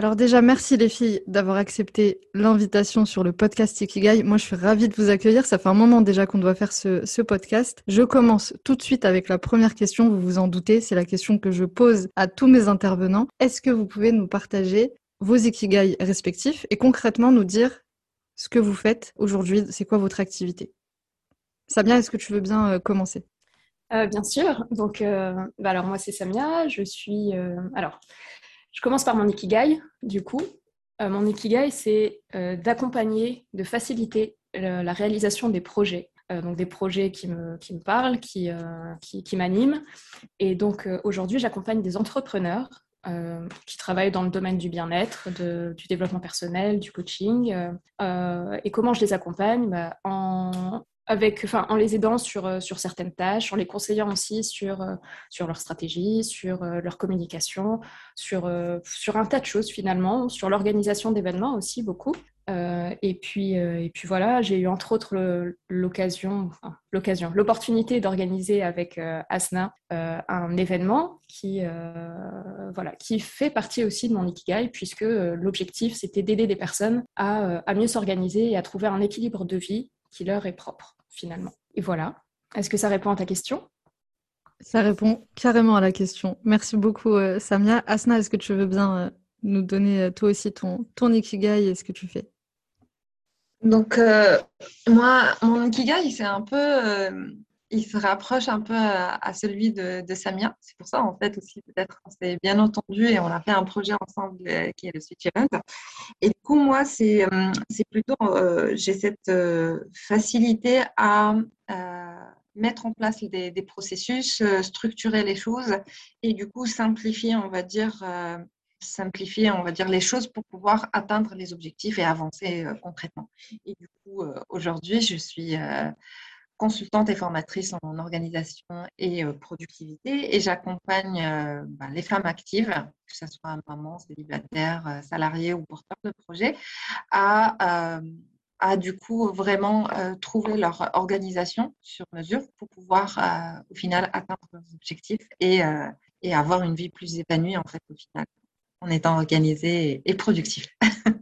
Alors déjà, merci les filles d'avoir accepté l'invitation sur le podcast Ikigai. Moi, je suis ravie de vous accueillir. Ça fait un moment déjà qu'on doit faire ce, podcast. Je commence tout de suite avec la première question. Vous vous en doutez, c'est la question que je pose à tous mes intervenants. Est-ce que vous pouvez nous partager vos Ikigai respectifs et concrètement nous dire ce que vous faites aujourd'hui? C'est quoi votre activité? Samia, est-ce que tu veux bien euh, commencer? Euh, Bien sûr. Donc, euh, bah alors moi, c'est Samia. Je suis... alors... Je commence par mon ikigai, du coup. Euh, mon ikigai, c'est euh, d'accompagner, de faciliter la réalisation des projets. Euh, donc des projets qui me, qui me parlent, qui, qui, qui m'animent. Et donc aujourd'hui, j'accompagne des entrepreneurs qui travaillent dans le domaine du bien-être, du développement personnel, du coaching. et comment je les accompagne? Bah, en, en les aidant sur, euh, sur certaines tâches, en les conseillant aussi sur, euh, leur stratégie, sur euh, leur communication, sur, un tas de choses finalement, sur l'organisation d'événements aussi beaucoup. et, puis, voilà, j'ai eu entre autres l'occasion, l'opportunité d'organiser avec Asna un événement qui, fait partie aussi de mon Ikigai, puisque l'objectif c'était d'aider des personnes à mieux s'organiser et à trouver un équilibre de vie qui leur est propre finalement. Et voilà. Est-ce que ça répond à ta question? Ça répond carrément à la question. Merci beaucoup, euh, Samia. Asna, est-ce que tu veux bien euh, nous donner euh, toi aussi ton, ton ikigai et ce que tu fais? Donc, moi, mon ikigai, c'est un peu il se rapproche un peu à, celui de, Samia. C'est pour ça, en fait, aussi, peut-être, on s'est bien entendu et on a fait un projet ensemble euh, qui est le Switch Event. Et du coup, moi, c'est euh, plutôt, euh, j'ai cette facilité à mettre en place des, processus, structurer les choses et du coup, simplifier, on va dire, simplifier, on va dire, les choses pour pouvoir atteindre les objectifs et avancer concrètement. Et du coup, aujourd'hui, je suis consultante et formatrice en organisation et euh, productivité et j'accompagne euh, bah, les femmes actives, que ce soit mamans, célibataires, euh, salariés ou porteurs de projets, à, du coup vraiment trouver leur organisation sur mesure pour pouvoir au final atteindre leurs objectifs et, et avoir une vie plus épanouie en fait au final en étant organisé et productif.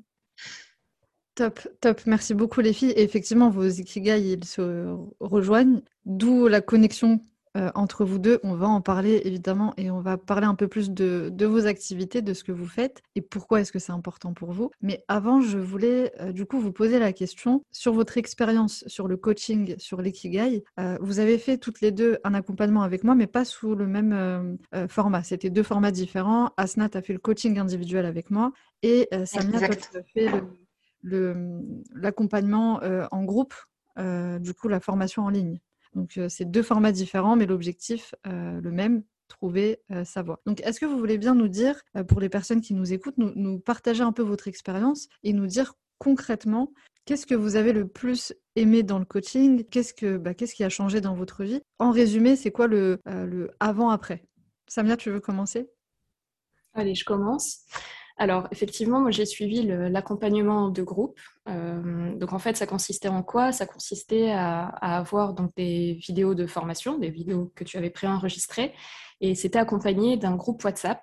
Top, top. Merci beaucoup les filles. Et effectivement, vos ikigai, ils se rejoignent, d'où la connexion euh, entre vous deux. On va en parler évidemment et on va parler un peu plus de, vos activités, de ce que vous faites et pourquoi est-ce que c'est important pour vous. Mais avant, je voulais euh, du coup vous poser la question sur votre expérience sur le coaching, sur l'ikigai. Euh, vous avez fait toutes les deux un accompagnement avec moi, mais pas sous le même format. C'était deux formats différents. Asnat a fait le coaching individuel avec moi et Samia, tu as fait le l'accompagnement euh, en groupe, euh, du coup la formation en ligne. Donc euh, c'est deux formats différents, mais l'objectif le même, trouver sa voie. Donc, est-ce que vous voulez bien nous dire, pour les personnes qui nous écoutent, nous, partager un peu votre expérience et nous dire concrètement qu'est-ce que vous avez le plus aimé dans le coaching? Qu'est-ce que bah, qu'est-ce qui a changé dans votre vie? En résumé, c'est quoi le, le avant-après? Samia, tu veux commencer? Allez, je commence. Alors, effectivement, moi, j'ai suivi l'accompagnement de groupe. Euh, donc, en fait, ça consistait en quoi? Ça consistait à, avoir donc, des vidéos de formation, des vidéos que tu avais préenregistrées, et c'était accompagné d'un groupe WhatsApp.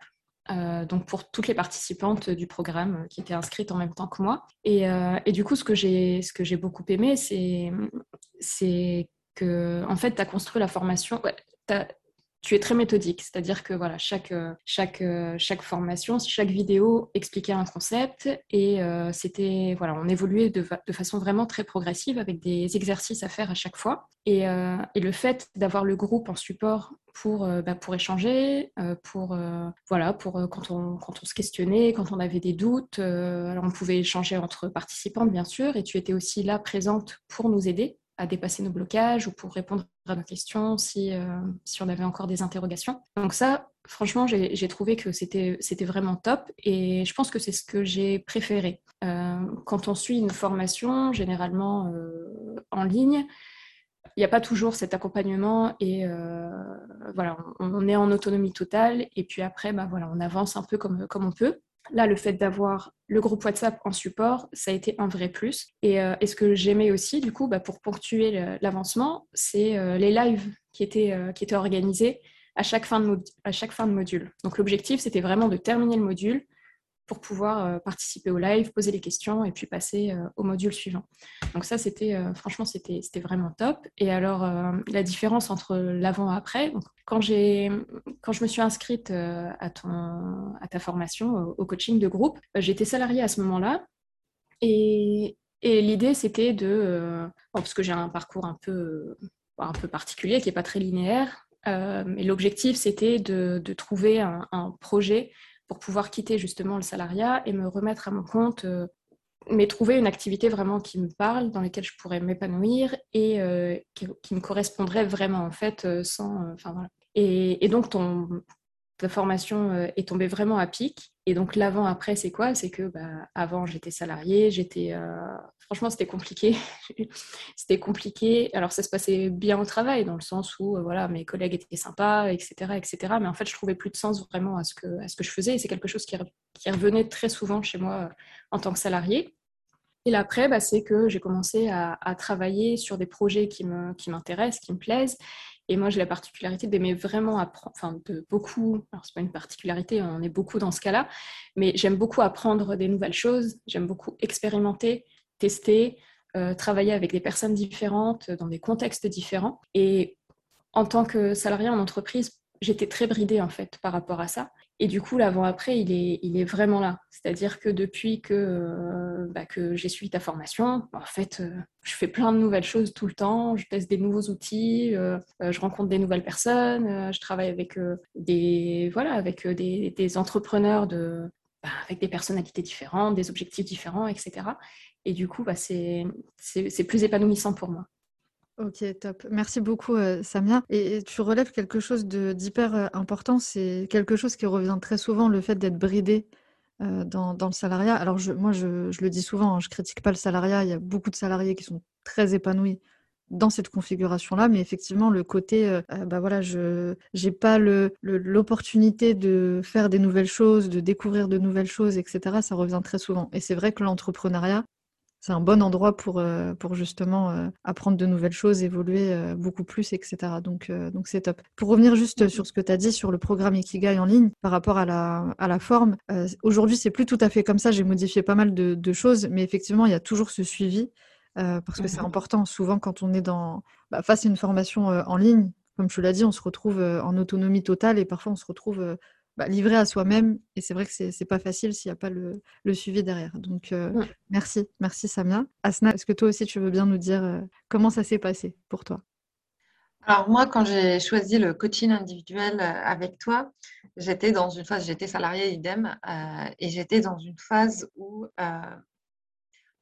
Euh, donc pour toutes les participantes du programme euh, qui étaient inscrites en même temps que moi. Et, du coup, ce que j'ai beaucoup aimé, c'est que en fait, tu as construit la formation, tu es très méthodique, c'est-à-dire que voilà, chaque, euh, chaque, euh, chaque formation, chaque vidéo expliquait un concept et euh, c'était voilà, on évoluait de, de, façon vraiment très progressive avec des exercices à faire à chaque fois. Et, et le fait d'avoir le groupe en support pour, bah, pour échanger, pour, voilà, pour quand, on, quand on se questionnait, quand on avait des doutes. on pouvait échanger entre participantes, bien sûr, et tu étais aussi là présente pour nous aider à dépasser nos blocages ou pour répondre à nos questions si, si on avait encore des interrogations. Donc ça, franchement, j'ai trouvé que c'était vraiment top et je pense que c'est ce que j'ai préféré. quand on suit une formation, généralement en ligne, il n'y a pas toujours cet accompagnement et voilà, on, est en autonomie totale et puis après, bah, voilà, on avance un peu comme, comme on peut. Là, le fait d'avoir le groupe WhatsApp en support, ça a été un vrai plus. Et, euh, ce que j'aimais aussi, du coup, bah, pour ponctuer l'avancement, c'est euh, les lives qui étaient, euh, organisés à chaque fin de module. Donc l'objectif, c'était vraiment de terminer le module, pour pouvoir euh, participer au live, poser les questions et puis passer euh, au module suivant. Donc ça, c'était euh, franchement, c'était vraiment top. Et alors, la différence entre l'avant et après, quand, quand je me suis inscrite à, ton, à ta formation, au, coaching de groupe, j'étais salariée à ce moment-là. Et, et l'idée, c'était de... parce que j'ai un parcours un peu, un peu particulier, qui n'est pas très linéaire, mais l'objectif, c'était de, trouver un projet pour pouvoir quitter justement le salariat et me remettre à mon compte, euh, mais trouver une activité vraiment qui me parle, dans laquelle je pourrais m'épanouir et euh, qui, me correspondrait vraiment en fait, euh, sans, et, donc ton, ta formation est tombée vraiment à pic. Et donc l'avant-après, c'est quoi? C'est que bah, avant, j'étais salariée, j'étais franchement, c'était compliqué. c'était compliqué. Alors, ça se passait bien au travail, dans le sens où euh, voilà, mes collègues étaient sympas, etc., etc. Mais en fait, je trouvais plus de sens vraiment à ce que, à ce que je faisais. Et c'est quelque chose qui, revenait très souvent chez moi euh, en tant que salarié. Et là, après, bah, c'est que j'ai commencé à, travailler sur des projets qui m'intéressent, qui, qui me plaisent. Et moi, j'ai la particularité d'aimer vraiment apprendre, enfin, de beaucoup, alors c'est pas une particularité, on est beaucoup dans ce cas-là, mais j'aime beaucoup apprendre des nouvelles choses, j'aime beaucoup expérimenter, tester, euh, travailler avec des personnes différentes, dans des contextes différents. Et en tant que salarié en entreprise, j'étais très bridée en fait par rapport à ça. Et du coup, l'avant-après, il est, il est vraiment là. C'est-à-dire que depuis que, euh, bah, que j'ai suivi ta formation, en fait, euh, je fais plein de nouvelles choses tout le temps. Je teste des nouveaux outils, je rencontre des nouvelles personnes, je travaille avec, des, voilà, avec des, des entrepreneurs de, bah, avec des personnalités différentes, des objectifs différents, etc. Et du coup, bah, c'est plus épanouissant pour moi. Ok, top. Merci beaucoup, euh, Samia. Et, tu relèves quelque chose d'hyper euh, important, c'est quelque chose qui revient très souvent, le fait d'être bridé euh, dans, le salariat. Alors, je, moi, je, je, le dis souvent, hein, je critique pas le salariat. Il y a beaucoup de salariés qui sont très épanouis dans cette configuration-là, mais effectivement, le côté, bah voilà, je n'ai pas l'opportunité de faire des nouvelles choses, de découvrir de nouvelles choses, etc. Ça revient très souvent. Et c'est vrai que l'entrepreneuriat, c'est un bon endroit pour, euh, pour justement euh, apprendre de nouvelles choses, évoluer euh, beaucoup plus, etc. Donc, donc c'est top. Pour revenir juste sur ce que tu as dit sur le programme Ikigai en ligne par rapport à la, à la forme, aujourd'hui, c'est plus tout à fait comme ça. J'ai modifié pas mal de, de, choses, mais effectivement, il y a toujours ce suivi parce que c'est mmh important. Souvent, quand on est dans, bah, face à une formation en ligne, comme tu l'as dit, on se retrouve en autonomie totale et parfois on se retrouve bah, livré à soi-même. Et c'est vrai que c'est n'est pas facile s'il n'y a pas le, le, suivi derrière. Donc, euh, merci. Merci, Samia. Asna, est-ce que toi aussi, tu veux bien nous dire euh, comment ça s'est passé pour toi? Alors moi, quand j'ai choisi le coaching individuel euh, avec toi, j'étais dans une phase, j'étais salariée idem, et j'étais dans une phase où, en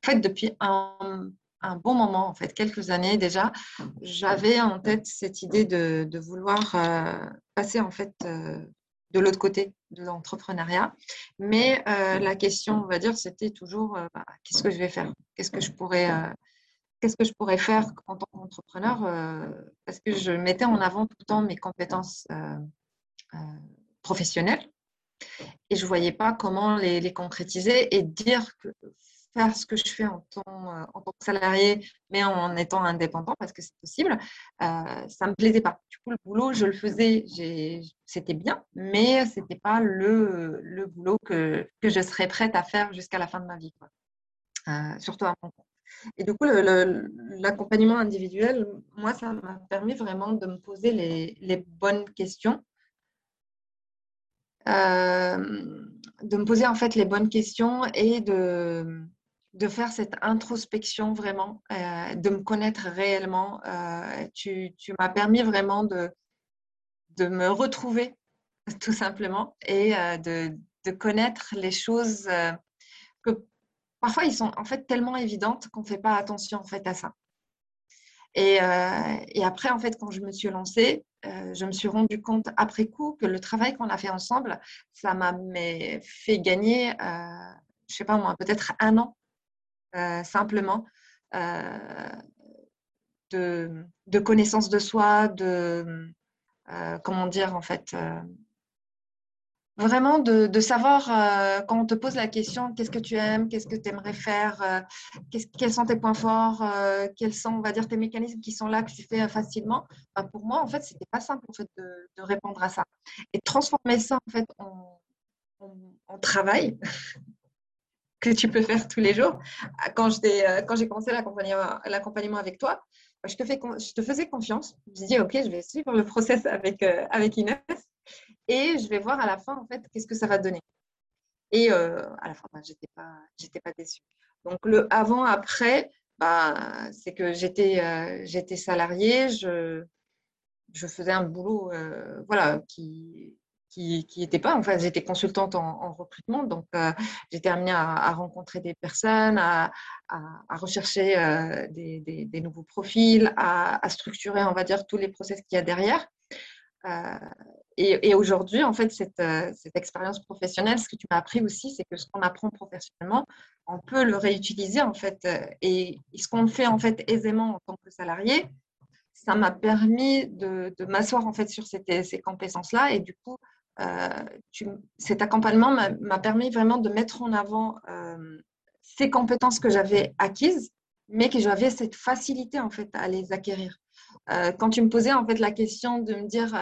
fait, depuis un, un, bon moment, en fait, quelques années déjà, j'avais en tête cette idée de, de vouloir passer en fait de l'autre côté de l'entrepreneuriat. Mais euh, la question, on va dire, c'était toujours euh, bah, qu'est-ce que je vais faire? Qu'est-ce que je pourrais euh, qu'est-ce que je pourrais faire en tant qu'entrepreneur Parce que je mettais en avant tout le temps mes compétences professionnelles et je ne voyais pas comment les, les, concrétiser et dire que faire ce que je fais en tant, euh, en tant que salarié, mais en étant indépendant, parce que c'est possible, euh, ça ne me plaisait pas. Du coup, le boulot, je le faisais, c'était bien, mais ce n'était pas le, le boulot que, que, je serais prête à faire jusqu'à la fin de ma vie. Euh, surtout à mon compte. Et du coup, l'accompagnement individuel, moi, ça m'a permis vraiment de me poser les, les bonnes questions. de me poser en fait les bonnes questions et de, de faire cette introspection vraiment, euh, de me connaître réellement. Euh, tu, m'as permis vraiment de, de me retrouver, tout simplement, et euh, de, connaître les choses que parfois ils sont en fait tellement évidentes qu'on ne fait pas attention en fait à ça. Et, et, après, en fait, quand je me suis lancée, je me suis rendu compte après coup que le travail qu'on a fait ensemble, ça m'a fait gagner, je sais pas moi, peut-être un an simplement de, de, connaissance de soi, de comment dire en fait Vraiment de, savoir euh, quand on te pose la question qu'est-ce que tu aimes, qu'est-ce que tu aimerais faire, euh, quels sont tes points forts, euh, quels sont, on va dire, tes mécanismes qui sont là que tu fais facilement. Bah, pour moi, en fait, c'était pas simple en fait, de, répondre à ça. Et transformer ça en fait en, travail que tu peux faire tous les jours. Quand j'ai commencé l'accompagnement avec toi, je te, faisais confiance. Je dit, OK, je vais suivre le process avec, avec Inès et je vais voir à la fin, en fait, qu'est-ce que ça va donner. Et euh, à la fin, bah, je n'étais pas, déçue. Donc, le avant-après, bah, c'est que j'étais euh, salariée, je, je faisais un boulot euh, voilà, qui qui n'était pas, enfin, j'étais consultante en, recrutement, donc j'étais amenée à, rencontrer des personnes, à, à, rechercher des, des, des, nouveaux profils, à, structurer, on va dire, tous les process qu'il y a derrière. Et, aujourd'hui, en fait, euh, cette, expérience professionnelle, ce que tu m'as appris aussi, c'est que ce qu'on apprend professionnellement, on peut le réutiliser, en fait. Euh, et, ce qu'on fait, en fait, aisément en tant que salarié, ça m'a permis de, m'asseoir, en fait, sur ces, ces compétences-là. Et du coup, euh, cet accompagnement m'a permis vraiment de mettre en avant ces compétences que j'avais acquises, mais que j'avais cette facilité, en fait, à les acquérir. quand tu me posais, en fait, la question de me dire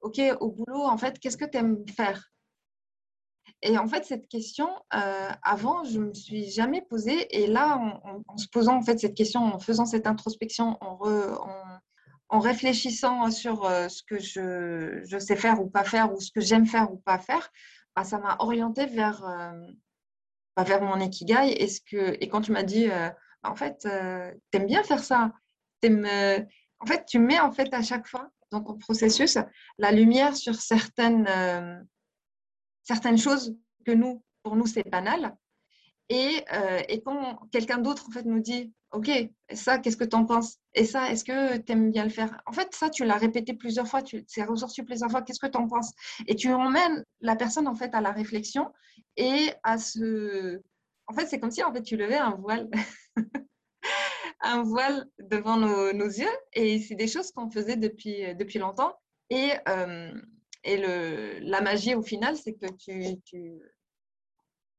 OK, au boulot, en fait, qu'est-ce que tu aimes faire? Et en fait, cette question, euh, avant, je me suis jamais posée. Et là, en, se posant en fait cette question, en faisant cette introspection, en, réfléchissant sur euh, ce que je, sais faire ou pas faire, ou ce que j'aime faire ou pas faire, bah, ça m'a orientée vers, euh, bah, mon ikigai. Et, quand tu m'as dit, bah, en fait, tu aimes bien faire ça, en fait, tu mets en fait à chaque fois donc au processus, la lumière sur certaines, euh, certaines choses que nous, pour nous, c'est banal. Et, euh, et quand quelqu'un d'autre en fait, nous dit Ok, ça, qu'est-ce que tu en penses? Et ça, est-ce que tu aimes bien le faire? En fait, ça, tu l'as répété plusieurs fois, tu c'est ressorti plusieurs fois, qu'est-ce que tu en penses? Et tu emmènes la personne en fait à la réflexion et à ce. En fait, c'est comme si en fait, tu levais un voile. un voile devant nos, yeux. Et c'est des choses qu'on faisait depuis, depuis longtemps. Et, euh, et le, la magie, au final, c'est que tu, tu,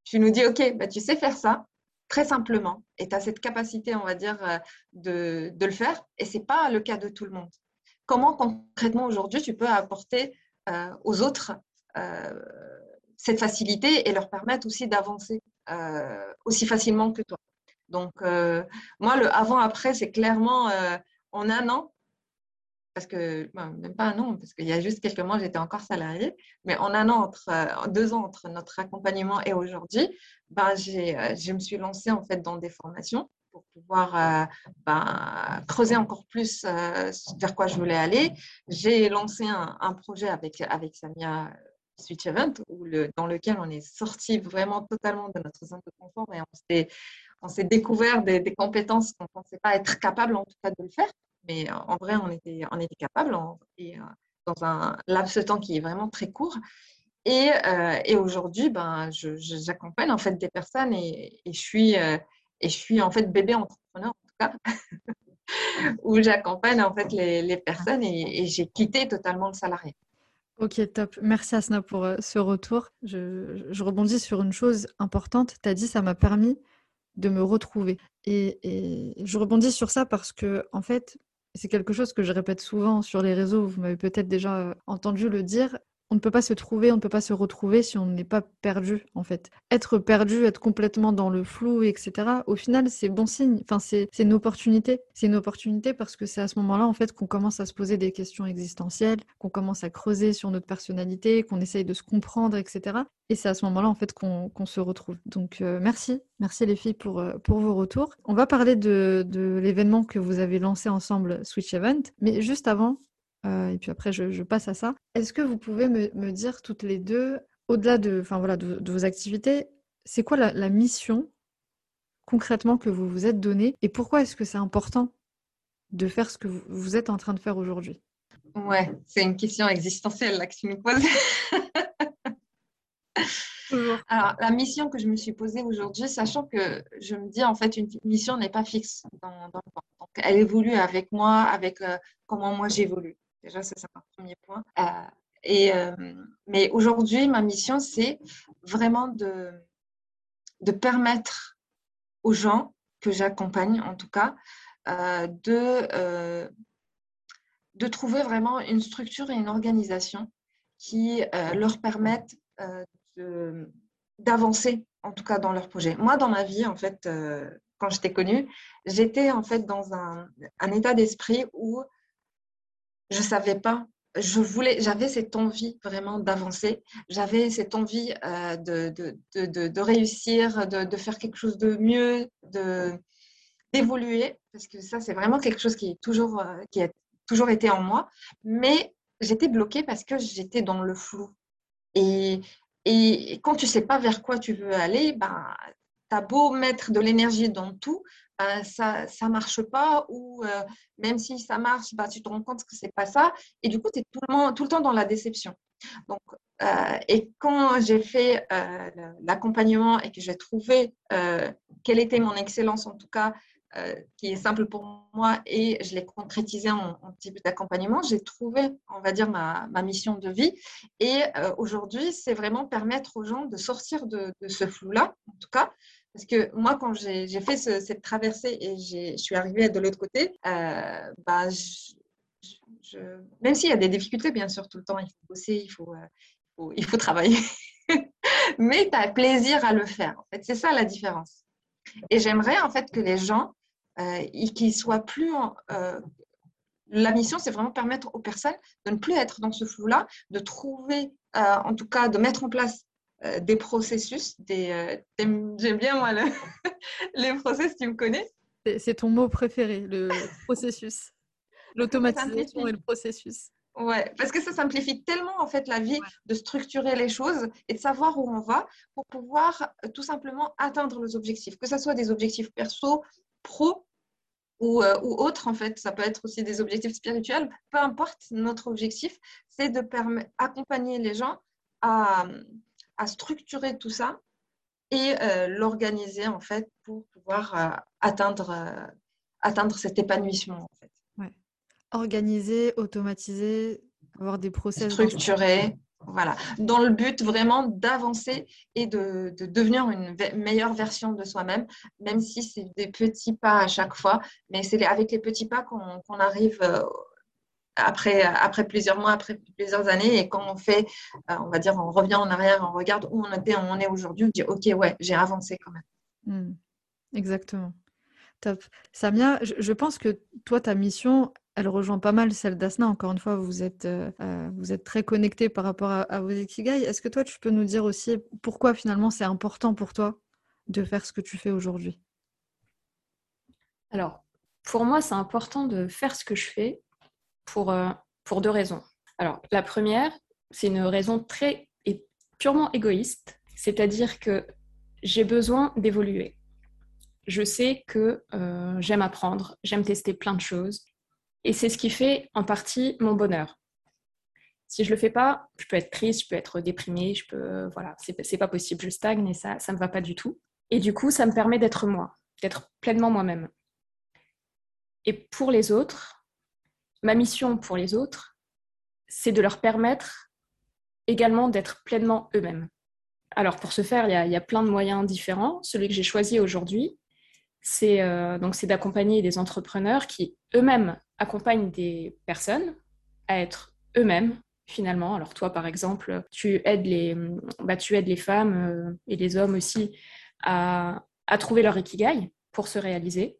tu, nous dis, OK, bah, tu sais faire ça très simplement. Et tu as cette capacité, on va dire, euh, de, de le faire. Et ce n'est pas le cas de tout le monde. Comment concrètement aujourd'hui tu peux apporter euh, aux autres cette facilité et leur permettre aussi d'avancer aussi facilement que toi? Donc, euh, moi, le avant-après, c'est clairement euh, en un an, parce que, même pas un an, parce qu'il y a juste quelques mois, j'étais encore salariée, mais en un an, entre, euh, deux ans entre notre accompagnement et aujourd'hui, ben, je me suis lancée en fait dans des formations pour pouvoir ben, creuser encore plus vers quoi je voulais aller. J'ai lancé un, projet avec, avec Samia Switch Event où le, dans lequel on est sorti vraiment totalement de notre zone de confort et on s'est découvert des, compétences qu'on ne pensait pas être capable en tout cas de le faire. Mais en vrai, on était, on était capable et, euh, dans un laps de temps qui est vraiment très court. Et, euh, et aujourd'hui, ben, j'accompagne en fait des personnes et, je suis, et je suis en fait bébé entrepreneur en tout cas, où j'accompagne en fait les, les personnes et, j'ai quitté totalement le salarié. Ok, top. Merci Asna pour ce retour. Je, je rebondis sur une chose importante. Tu as dit ça m'a permis de me retrouver. Et, je rebondis sur ça parce que, en fait, c'est quelque chose que je répète souvent sur les réseaux, vous m'avez peut-être déjà entendu le dire, on ne peut pas se trouver, on ne peut pas se retrouver si on n'est pas perdu, en fait. Être perdu, être complètement dans le flou, etc., au final, c'est bon signe. Enfin, c'est une opportunité. C'est une opportunité parce que c'est à ce moment-là, en fait, qu'on commence à se poser des questions existentielles, qu'on commence à creuser sur notre personnalité, qu'on essaye de se comprendre, etc. Et c'est à ce moment-là, en fait, qu'on se retrouve. Donc, euh, merci. Merci les filles pour, euh, pour vos retours. On va parler de, l'événement que vous avez lancé ensemble, Switch Event. Mais juste avant, et puis après, je, passe à ça. Est-ce que vous pouvez me, dire toutes les deux, au-delà de, enfin, voilà, de, vos activités, c'est quoi la, mission concrètement que vous vous êtes donnée et pourquoi est-ce que c'est important de faire ce que vous êtes en train de faire aujourd'hui? Ouais, c'est une question existentielle là que tu me poses. Alors, la mission que je me suis posée aujourd'hui, sachant que je me dis, en fait, une mission n'est pas fixe dans, le temps. Donc, elle évolue avec moi, avec euh, comment moi j'évolue. Déjà, c'est un premier point. Euh, et, euh, mais aujourd'hui, ma mission, c'est vraiment de, de permettre aux gens que j'accompagne, en tout cas, de, de trouver vraiment une structure et une organisation qui leur permettent d'avancer, en tout cas dans leur projet. Moi, dans ma vie, en fait, euh, quand je t'ai connue, j'étais en fait dans un, état d'esprit où je ne savais pas. Je voulais, j'avais cette envie vraiment d'avancer. J'avais cette envie euh, de, de, de, réussir, de, faire quelque chose de mieux, de d'évoluer, parce que ça, c'est vraiment quelque chose qui est toujours, euh, qui a toujours été en moi. Mais j'étais bloquée parce que j'étais dans le flou. Et et quand tu sais pas vers quoi tu veux aller, ben, tu as beau mettre de l'énergie dans tout, ça ne marche pas ou euh, même si ça marche, ben, tu te rends compte que ce n'est pas ça. Et du coup, tu es tout le, tout le, temps dans la déception. Donc, euh, et quand j'ai fait euh, l'accompagnement et que j'ai trouvé quelle était mon excellence, en tout cas, qui est simple pour moi et je l'ai concrétisé en, en petit d'accompagnement, j'ai trouvé, on va dire, ma, ma mission de vie. Et aujourd'hui, c'est vraiment permettre aux gens de sortir de, ce flou-là, en tout cas. Parce que moi, quand j'ai fait cette traversée et je suis arrivée de l'autre côté, euh, bah, même s'il y a des difficultés, bien sûr, tout le temps, il faut bosser, il faut, faut, travailler. Mais tu as plaisir à le faire. En fait, c'est ça la différence. Et j'aimerais en fait que les gens euh, et qu'il soit plus. Euh, la mission, c'est vraiment permettre aux personnes de ne plus être dans ce flou-là, de trouver, euh, en tout cas, de mettre en place des processus. Des, J'aime bien, moi, les processus, tu me connais? C'est ton mot préféré, le processus. L'automatisation et le processus. Ouais, parce que ça simplifie tellement en fait la vie de structurer les choses et de savoir où on va pour pouvoir tout simplement atteindre les objectifs, que ce soit des objectifs perso, pro ou, euh, ou autre, en fait. Ça peut être aussi des objectifs spirituels. Peu importe notre objectif, c'est de accompagner les gens à, à, structurer tout ça et euh, l'organiser, en fait, pour pouvoir euh, atteindre, atteindre cet épanouissement, en fait. Ouais. Organiser, automatiser, avoir des process. Structurer. Voilà, dans le but vraiment d'avancer et de, devenir une meilleure version de soi-même, même si c'est des petits pas à chaque fois, mais c'est avec les petits pas qu'on arrive euh, après, après plusieurs mois, après plusieurs années, et quand on fait, euh, on va dire, on revient en arrière, on regarde où on était, où on est aujourd'hui, on dit, ok, ouais, j'ai avancé quand même. Mmh. exactement. Top. Samia, je pense que toi, ta mission, elle rejoint pas mal celle d'Asna. Encore une fois, vous êtes, euh, euh, vous êtes très connecté par rapport à, vos ikigai. Est-ce que toi, tu peux nous dire aussi pourquoi finalement c'est important pour toi de faire ce que tu fais aujourd'hui? Alors, pour moi, c'est important de faire ce que je fais pour, euh, pour deux raisons. Alors, la première, c'est une raison très et purement égoïste, c'est-à-dire que j'ai besoin d'évoluer. Je sais que j'aime apprendre, j'aime tester plein de choses et c'est ce qui fait en partie mon bonheur. Si je le fais pas, je peux être triste, je peux être déprimée, je peux, voilà, c'est pas possible, je stagne et ça, ça me va pas du tout. Et du coup, ça me permet d'être moi, d'être pleinement moi-même. Et pour les autres, ma mission pour les autres, c'est de leur permettre également d'être pleinement eux-mêmes. Alors pour ce faire, il y, a, plein de moyens différents. Celui que j'ai choisi aujourd'hui, c'est euh, c'est d'accompagner des entrepreneurs qui eux-mêmes accompagnent des personnes à être eux-mêmes finalement. Alors toi, par exemple, tu aides les, bah, les femmes euh, et les hommes aussi à, à, trouver leur ikigai pour se réaliser.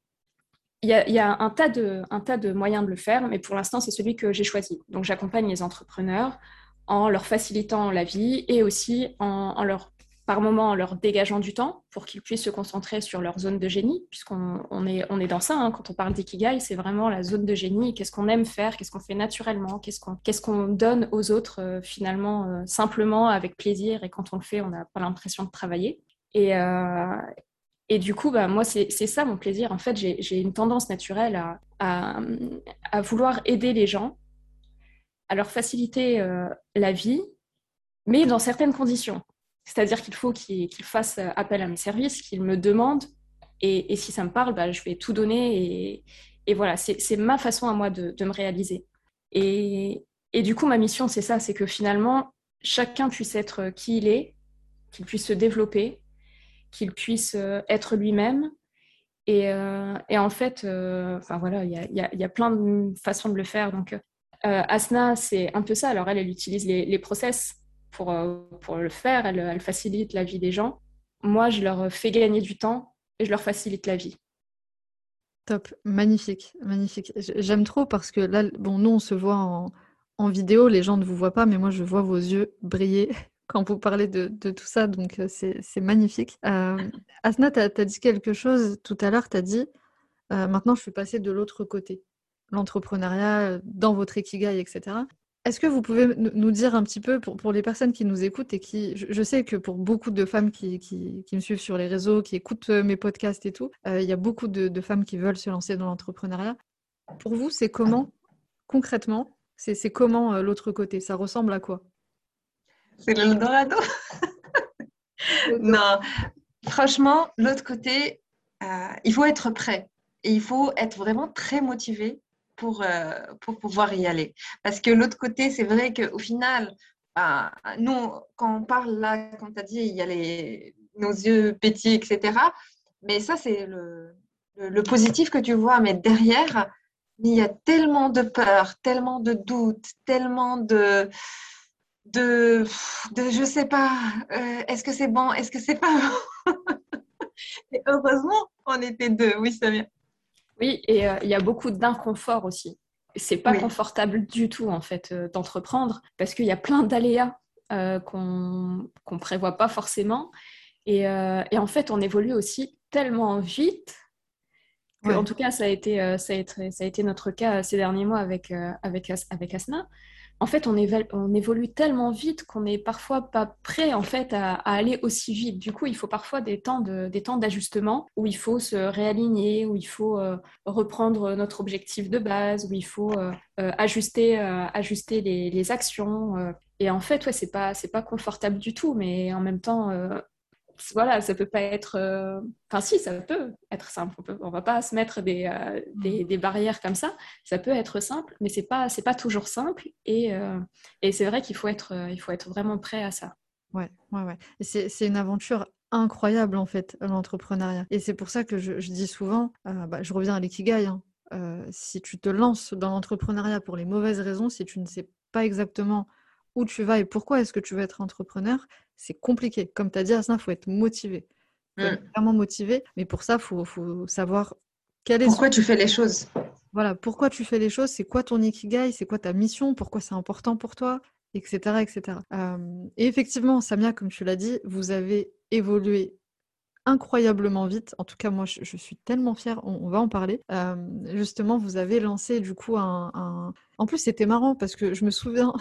Il y, a, un, tas de, moyens de le faire, mais pour l'instant, c'est celui que j'ai choisi. Donc j'accompagne les entrepreneurs en leur facilitant la vie et aussi en, leur par moment en leur dégageant du temps pour qu'ils puissent se concentrer sur leur zone de génie, puisqu'on on est, dans ça, hein. quand on parle d'ikigai, c'est vraiment la zone de génie, qu'est-ce qu'on aime faire, qu'est-ce qu'on fait naturellement, qu'est-ce qu'on qu'est-ce qu'on donne aux autres euh, finalement euh, simplement avec plaisir, et quand on le fait, on n'a pas l'impression de travailler. Et, euh, Et du coup, bah, moi, c'est ça mon plaisir. En fait, j'ai une tendance naturelle à, vouloir aider les gens, à leur faciliter euh, la vie, mais dans certaines conditions. C'est-à-dire qu'il faut qu'ils fassent appel à mes services, qu'ils me demandent, et, si ça me parle, bah, je vais tout donner. Et, voilà, c'est ma façon à moi de, me réaliser. Et, et, du coup, ma mission, c'est ça, c'est que finalement, chacun puisse être qui il est, qu'il puisse se développer, qu'il puisse euh, être lui-même. Et, euh, en fait, euh, enfin voilà, il y a, plein de façons de le faire. Donc, Asna, c'est un peu ça. Alors, elle, elle utilise les, les process pour, pour le faire. Elle, facilite la vie des gens. Moi, je leur fais gagner du temps et je leur facilite la vie. Top, magnifique, magnifique. J'aime trop parce que là, bon, nous, on se voit en vidéo, les gens ne vous voient pas, mais moi, je vois vos yeux briller quand vous parlez de, tout ça, donc euh, c'est magnifique. Euh, Asna, tu as, dit quelque chose tout à l'heure, tu as dit, euh, maintenant je suis passée de l'autre côté, l'entrepreneuriat dans votre ikigai, etc. Est-ce que vous pouvez nous dire un petit peu, pour, les personnes qui nous écoutent et qui, je, sais que pour beaucoup de femmes qui, me suivent sur les réseaux, qui écoutent mes podcasts et tout, il y a beaucoup de femmes qui veulent se lancer dans l'entrepreneuriat. Pour vous, c'est comment, concrètement, c'est comment l'autre côté? Ça ressemble à quoi? C'est l'Eldorado. non, franchement, l'autre côté, euh, il faut être prêt et il faut être vraiment très motivé pour, euh, pour pouvoir y aller. Parce que l'autre côté, c'est vrai qu'au final, bah, nous, quand on parle là, comme tu as dit, il y a les, nos yeux petits, etc. Mais ça, c'est le, le, positif que tu vois. Mais derrière, il y a tellement de peur, tellement de doutes, tellement de de, de je sais pas, euh, est-ce que c'est bon, est-ce que c'est pas bon? Et heureusement, on était deux, oui, ça vient. Oui, et euh, il y a beaucoup d'inconfort aussi. C'est pas confortable du tout, en fait, euh, d'entreprendre, parce qu'il y a plein d'aléas qu'on ne prévoit pas forcément. Et, et, en fait, on évolue aussi tellement vite en tout cas, ça a, été, ça, a été, ça a été notre cas ces derniers mois avec, avec, avec Asna en fait, on, évolue tellement vite qu'on n'est parfois pas prêt en fait à, aller aussi vite. Du coup, il faut parfois des temps d'ajustement où il faut se réaligner, où il faut euh, reprendre notre objectif de base, où il faut euh, euh, ajuster, ajuster les, actions. et en fait, ouais, c'est pas c'est pas confortable du tout, mais en même temps, voilà, ça peut pas être. Euh, enfin, si, ça peut être simple. On, ne va pas se mettre euh, des, des, barrières comme ça. Ça peut être simple, mais c'est pas c'est pas toujours simple. Et, euh, et c'est vrai qu'il faut être il faut être vraiment prêt à ça. Ouais, ouais, ouais. C'est une aventure incroyable en fait l'entrepreneuriat. Et c'est pour ça que je, dis souvent, bah, je reviens à l'ikigai. Hein. si tu te lances dans l'entrepreneuriat pour les mauvaises raisons, si tu ne sais pas exactement où tu vas et pourquoi est-ce que tu veux être entrepreneur, c'est compliqué. Comme tu as dit, il faut être motivé. Être mmh. vraiment motivé. Mais pour ça, il faut, savoir quel est pourquoi tu fais les choses? Voilà, pourquoi tu fais les choses, c'est quoi ton ikigai, c'est quoi ta mission, pourquoi c'est important pour toi, etc. etc. et effectivement, Samia, comme tu l'as dit, vous avez évolué incroyablement vite. En tout cas, moi, je, suis tellement fière. On, va en parler. justement, vous avez lancé du coup un... En plus, c'était marrant parce que je me souviens,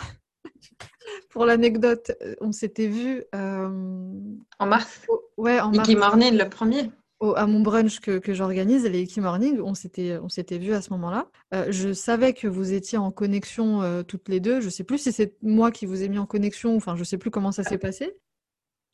Pour l'anecdote, euh, on s'était vu euh, en mars. ouais, en mars. Morning, le premier. à mon brunch que, que j'organise, les Iki Morning, on s'était, on s'était vu à ce moment-là. Euh, je savais que vous étiez en connexion toutes les deux. Je ne sais plus si c'est moi qui vous ai mis en connexion, enfin, je ne sais plus comment ça s'est passé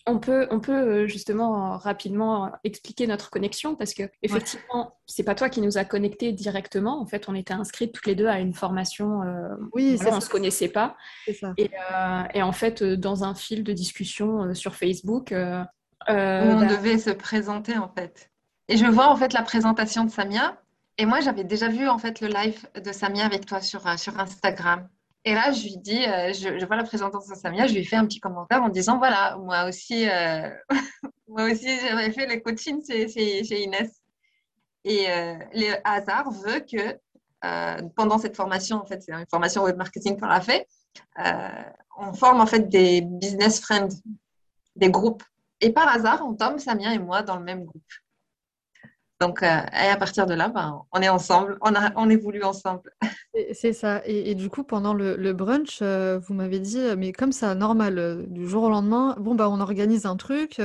on peut, on peut euh, justement rapidement expliquer notre connexion parce que effectivement, c'est pas toi qui nous a connectés directement. En fait, on était inscrites toutes les deux à une formation. Euh, oui, on ne se connaissait pas. Ça. Et, euh, et, en fait, dans un fil de discussion sur Facebook, on bah devait se présenter en fait. Et je vois en fait la présentation de Samia. Et moi, j'avais déjà vu en fait le live de Samia avec toi sur, sur Instagram. Et là, je lui dis, euh, je, vois la présentation de Samia, je lui fais un petit commentaire en disant, voilà, moi aussi, euh, moi aussi, j'avais fait le coaching chez, Inès. Et euh, le hasard veut que pendant cette formation, en fait, c'est une formation web marketing qu'on a fait, on forme en fait des business friends, des groupes. Et par hasard, on tombe, Samia et moi, dans le même groupe. Donc, et à partir de là, ben, on est ensemble, on, a, on évolue ensemble. C'est ça. Et, du coup, pendant le, brunch, vous m'avez dit, mais comme ça, normal, du jour au lendemain, bon, bah, on organise un truc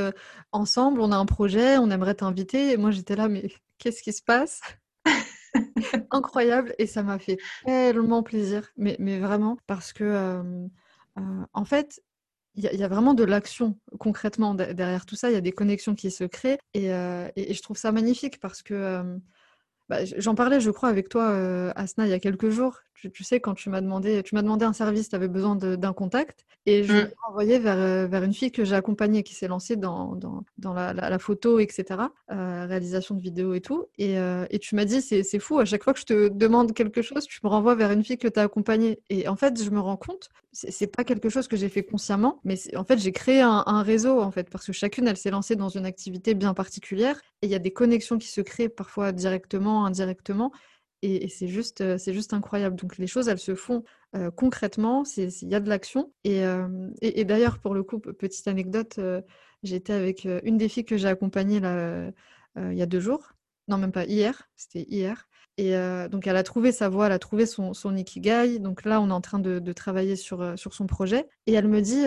ensemble, on a un projet, on aimerait t'inviter. Et moi, j'étais là, mais qu'est-ce qui se passe? Incroyable. Et ça m'a fait tellement plaisir, mais, mais vraiment, parce que, en fait, il y, a vraiment de l'action concrètement derrière tout ça. Il y a des connexions qui se créent et, et, je trouve ça magnifique parce que bah, j'en parlais, je crois, avec toi, euh, Asna, il y a quelques jours. Tu, sais, quand tu m'as demandé, tu m'as demandé un service, tu avais besoin d'un contact, et je mmh. l'ai envoyé vers, vers une fille que j'ai accompagnée, qui s'est lancée dans, dans, dans la, la, photo, etc., euh, réalisation de vidéos et tout. Et, et tu m'as dit, c'est fou, à chaque fois que je te demande quelque chose, tu me renvoies vers une fille que tu as accompagnée. Et en fait, je me rends compte, c'est pas quelque chose que j'ai fait consciemment, mais en fait, j'ai créé un, un, réseau, en fait, parce que chacune, elle s'est lancée dans une activité bien particulière, et il y a des connexions qui se créent parfois directement, indirectement. Et, c'est juste, euh, c'est juste incroyable. Donc les choses, elles se font euh, concrètement. Il y a de l'action. Euh, et, et, d'ailleurs, pour le coup, petite anecdote, j'étais avec une des filles que j'ai accompagnées là, il y a deux jours. Non, même pas hier. C'était hier. Et donc, elle a trouvé sa voie, elle a trouvé son, son ikigai. Donc là, on est en train de, de travailler sur, sur son projet. Et elle me dit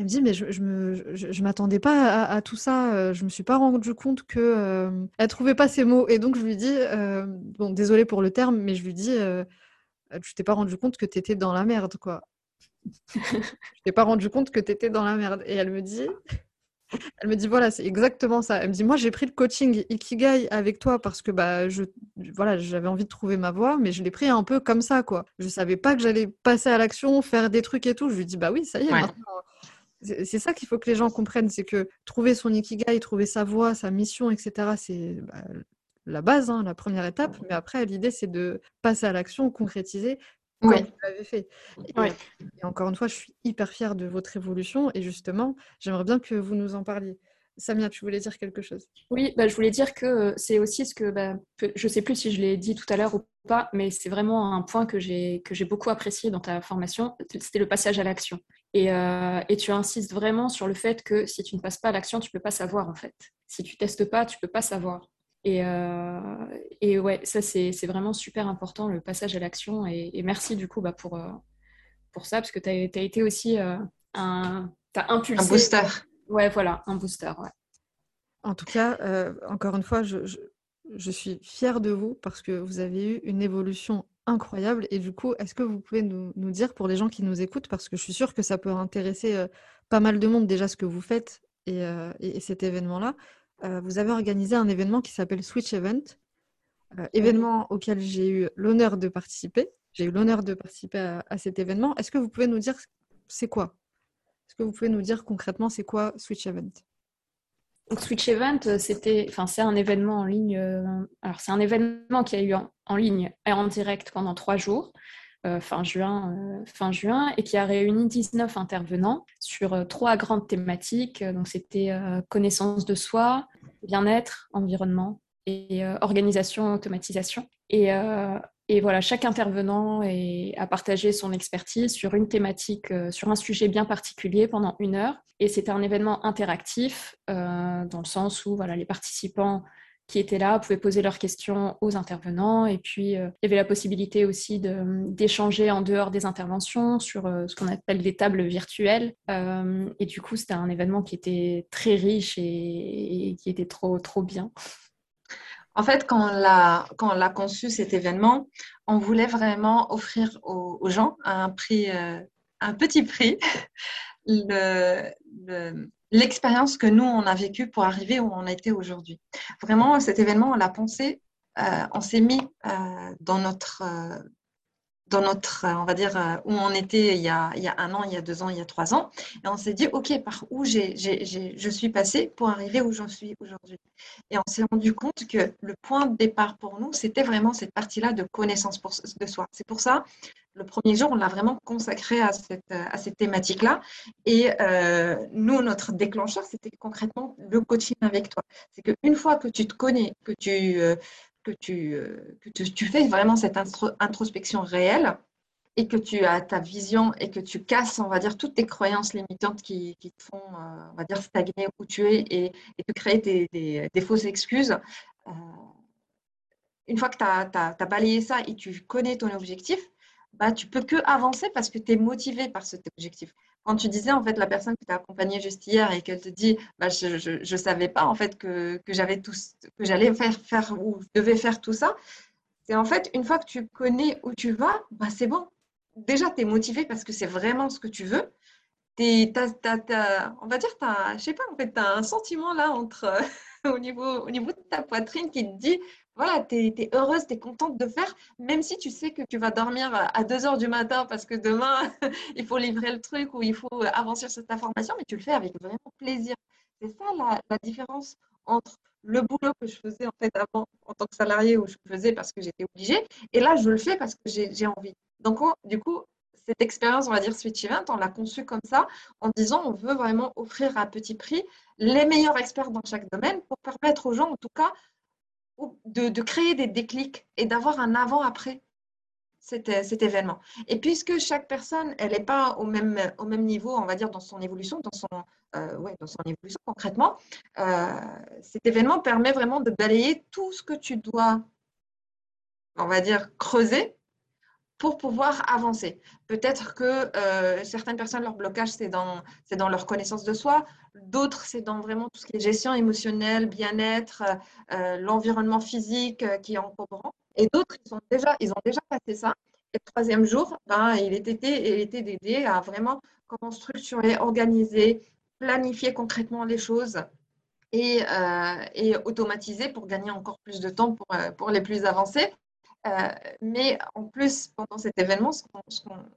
elle me dit, mais je ne je, m'attendais pas à, tout ça. Euh, je me suis pas rendu compte que euh, elle trouvait pas ces mots. Et donc, je lui dis, euh, bon, désolé pour le terme, mais je lui dis, tu t'es pas rendu compte que tu étais dans la merde, quoi. je t'ai pas rendu compte que tu étais dans la merde. Et elle me dit, elle me dit, voilà, c'est exactement ça. Elle me dit, moi, j'ai pris le coaching Ikigai avec toi parce que bah, je, voilà, j'avais envie de trouver ma voie, mais je l'ai pris un peu comme ça, quoi. Je savais pas que j'allais passer à l'action, faire des trucs et tout. Je lui dis, bah oui, ça y est, maintenant c'est ça qu'il faut que les gens comprennent, c'est que trouver son ikigai, trouver sa voie, sa mission, etc., c'est bah, la base, hein, la première étape. Mais après, l'idée, c'est de passer à l'action, concrétiser comme vous l'avez fait. Et, encore une fois, je suis hyper fière de votre évolution et justement, j'aimerais bien que vous nous en parliez. Samia, tu voulais dire quelque chose? Oui, bah, je voulais dire que euh, c'est aussi ce que, bah, je ne sais plus si je l'ai dit tout à l'heure ou pas, mais c'est vraiment un point que j'ai beaucoup apprécié dans ta formation, c'était le passage à l'action. Euh, et, tu insistes vraiment sur le fait que si tu ne passes pas à l'action, tu ne peux pas savoir en fait. Si tu testes pas, tu ne peux pas savoir. Et, euh, et ouais, ça c'est vraiment super important, le passage à l'action. Et, merci du coup bah, pour, euh, pour ça, parce que tu as, été aussi un... As impulsé. Un booster. Ouais, voilà, un booster. Ouais. En tout cas, encore une fois, je, je suis fière de vous parce que vous avez eu une évolution incroyable. Et du coup, est-ce que vous pouvez nous, dire pour les gens qui nous écoutent, parce que je suis sûre que ça peut intéresser euh, pas mal de monde déjà ce que vous faites et, euh, cet événement-là. Euh, vous avez organisé un événement qui s'appelle Switch Event, événement auquel j'ai eu l'honneur de participer. J'ai eu l'honneur de participer à, à cet événement. Est-ce que vous pouvez nous dire c'est quoi? Est-ce que vous pouvez nous dire concrètement c'est quoi Switch Event? Donc Switch Event, euh, c'était, enfin, c'est un événement en ligne. Euh, alors, c'est un événement qui a eu en, ligne et en direct pendant trois jours, euh, fin, juin, fin juin, et qui a réuni 19 intervenants sur trois grandes thématiques. Donc, c'était connaissance de soi, bien-être, environnement et organisation, automatisation. Et voilà, chaque intervenant a partagé son expertise sur une thématique, euh, sur un sujet bien particulier pendant une heure. Et c'était un événement interactif euh, dans le sens où voilà, les participants qui étaient là pouvaient poser leurs questions aux intervenants. Et puis, euh, il y avait la possibilité aussi d'échanger en dehors des interventions sur ce qu'on appelle des tables virtuelles. et du coup, c'était un événement qui était très riche et, et qui était trop, trop bien. En fait, quand on, a, conçu cet événement, on voulait vraiment offrir aux, gens à un prix, euh, un petit prix, l'expérience que nous, on a vécue pour arriver où on était aujourd'hui. Vraiment, cet événement, on l'a pensé, euh, on s'est mis euh, dans notre dans notre, on va dire, euh, où on était il y, a, il y, a, un an, il y a deux ans, il y a trois ans. Et on s'est dit, OK, par où j'ai, je suis passée pour arriver où j'en suis aujourd'hui. Et on s'est rendu compte que le point de départ pour nous, c'était vraiment cette partie-là de connaissance de soi. C'est pour ça, le premier jour, on l'a vraiment consacré à cette, à cette thématique-là. Et euh, nous, notre déclencheur, c'était concrètement le coaching avec toi. C'est qu'une fois que tu te connais, que tu... Euh, que tu, euh, que tu, fais vraiment cette introspection réelle, et que tu as ta vision et que tu casses, on va dire, toutes tes croyances limitantes qui, te font, euh, on va dire, stagner où tu es et, et te créer des, fausses excuses, euh, une fois que tu as, balayé ça et tu connais ton objectif, bah, tu peux que avancer parce que tu es motivé par cet objectif. Quand tu disais, en fait, la personne que tu as accompagnée juste hier et qu'elle te dit, bah, je ne savais pas, en fait, que, que j'avais tout, que j'allais faire, faire ou devais faire tout ça, c'est en fait, une fois que tu connais où tu vas, bah, c'est bon. Déjà, tu es motivé parce que c'est vraiment ce que tu veux. on va dire, as, je sais pas, en fait, tu as un sentiment là entre, au, niveau, au niveau de ta poitrine qui te dit, voilà, tu es, heureuse, tu es contente de faire, même si tu sais que tu vas dormir à 2 heures du matin parce que demain, il faut livrer le truc ou il faut avancer sur cette information, mais tu le fais avec vraiment plaisir. C'est ça la, la, différence entre le boulot que je faisais en fait avant en tant que salarié où je faisais parce que j'étais obligée et là je le fais parce que j'ai envie. Donc du coup, cette expérience, on va dire Switch Event, on l'a conçue comme ça en disant on veut vraiment offrir à petit prix les meilleurs experts dans chaque domaine pour permettre aux gens en tout cas de, créer des déclics et d'avoir un avant-après cet, cet, événement. Et puisque chaque personne, elle n'est pas au même, au même niveau, on va dire, dans son évolution, dans son, euh, évolution concrètement, euh, cet événement permet vraiment de balayer tout ce que tu dois, on va dire, creuser pour pouvoir avancer. Peut-être que euh, certaines personnes, leur blocage, c'est dans, leur connaissance de soi. D'autres, c'est dans vraiment tout ce qui est gestion émotionnelle, bien-être, euh, l'environnement physique euh, qui est encombrant. Et d'autres, ils, ont déjà, ils ont déjà passé ça. Et le troisième jour, ben, il était, il était d'aider à vraiment comment structurer, organiser, planifier concrètement les choses et, et automatiser pour gagner encore plus de temps pour, pour les plus avancés. Euh, mais en plus, pendant cet événement,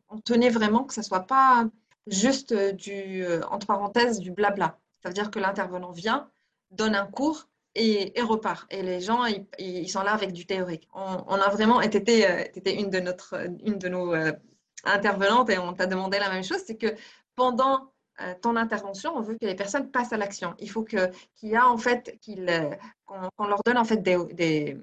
on, tenait vraiment que ce ne soit pas juste du, euh, entre parenthèses, du blabla. Ça veut dire que l'intervenant vient, donne un cours et, repart. Et les gens, ils, sont là avec du théorique. On, a vraiment, étais, euh, une de, notre, une de nos intervenantes et on t'a demandé la même chose, c'est que pendant ton intervention, on veut que les personnes passent à l'action. Il faut qu'il y a en fait qu'on leur donne en fait des,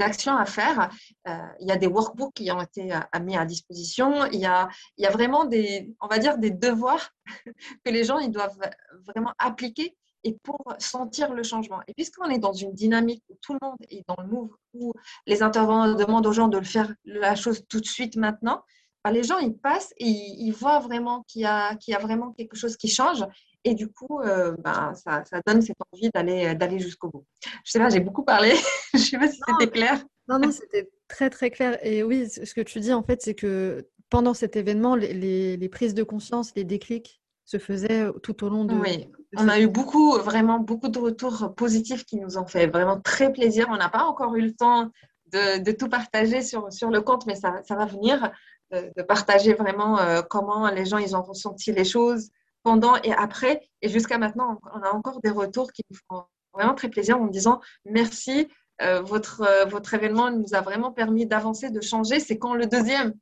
actions à faire. Euh, il y a des workbooks qui ont été euh, mis à disposition. Il y a, il y a vraiment des, on va dire, des devoirs que les gens ils doivent vraiment appliquer et pour sentir le changement. Et puisqu'on est dans une dynamique où tout le monde est dans le move, où les intervenants demandent aux gens de le faire la chose tout de suite maintenant, bah, les gens ils passent et ils, voient vraiment qu'il y, qu'il y a vraiment quelque chose qui change et du coup, euh, ben, ça, donne cette envie d'aller, d'aller jusqu'au bout. Je sais pas, j'ai beaucoup parlé. je sais pas si c'était clair. Non, non, c'était très, très clair. Et oui, ce que tu dis, en fait, c'est que pendant cet événement, les, les, prises de conscience, les déclics se faisaient tout au long de. Oui, on a eu beaucoup, vraiment beaucoup de retours positifs qui nous ont fait vraiment très plaisir. On n'a pas encore eu le temps de, de, tout partager sur, sur le compte, mais ça, ça va venir. De, partager vraiment euh, comment les gens ils ont ressenti les choses, pendant et après. Et jusqu'à maintenant, on a encore des retours qui nous font vraiment très plaisir en disant merci, euh, votre, euh, votre événement nous a vraiment permis d'avancer, de changer. C'est quand le deuxième?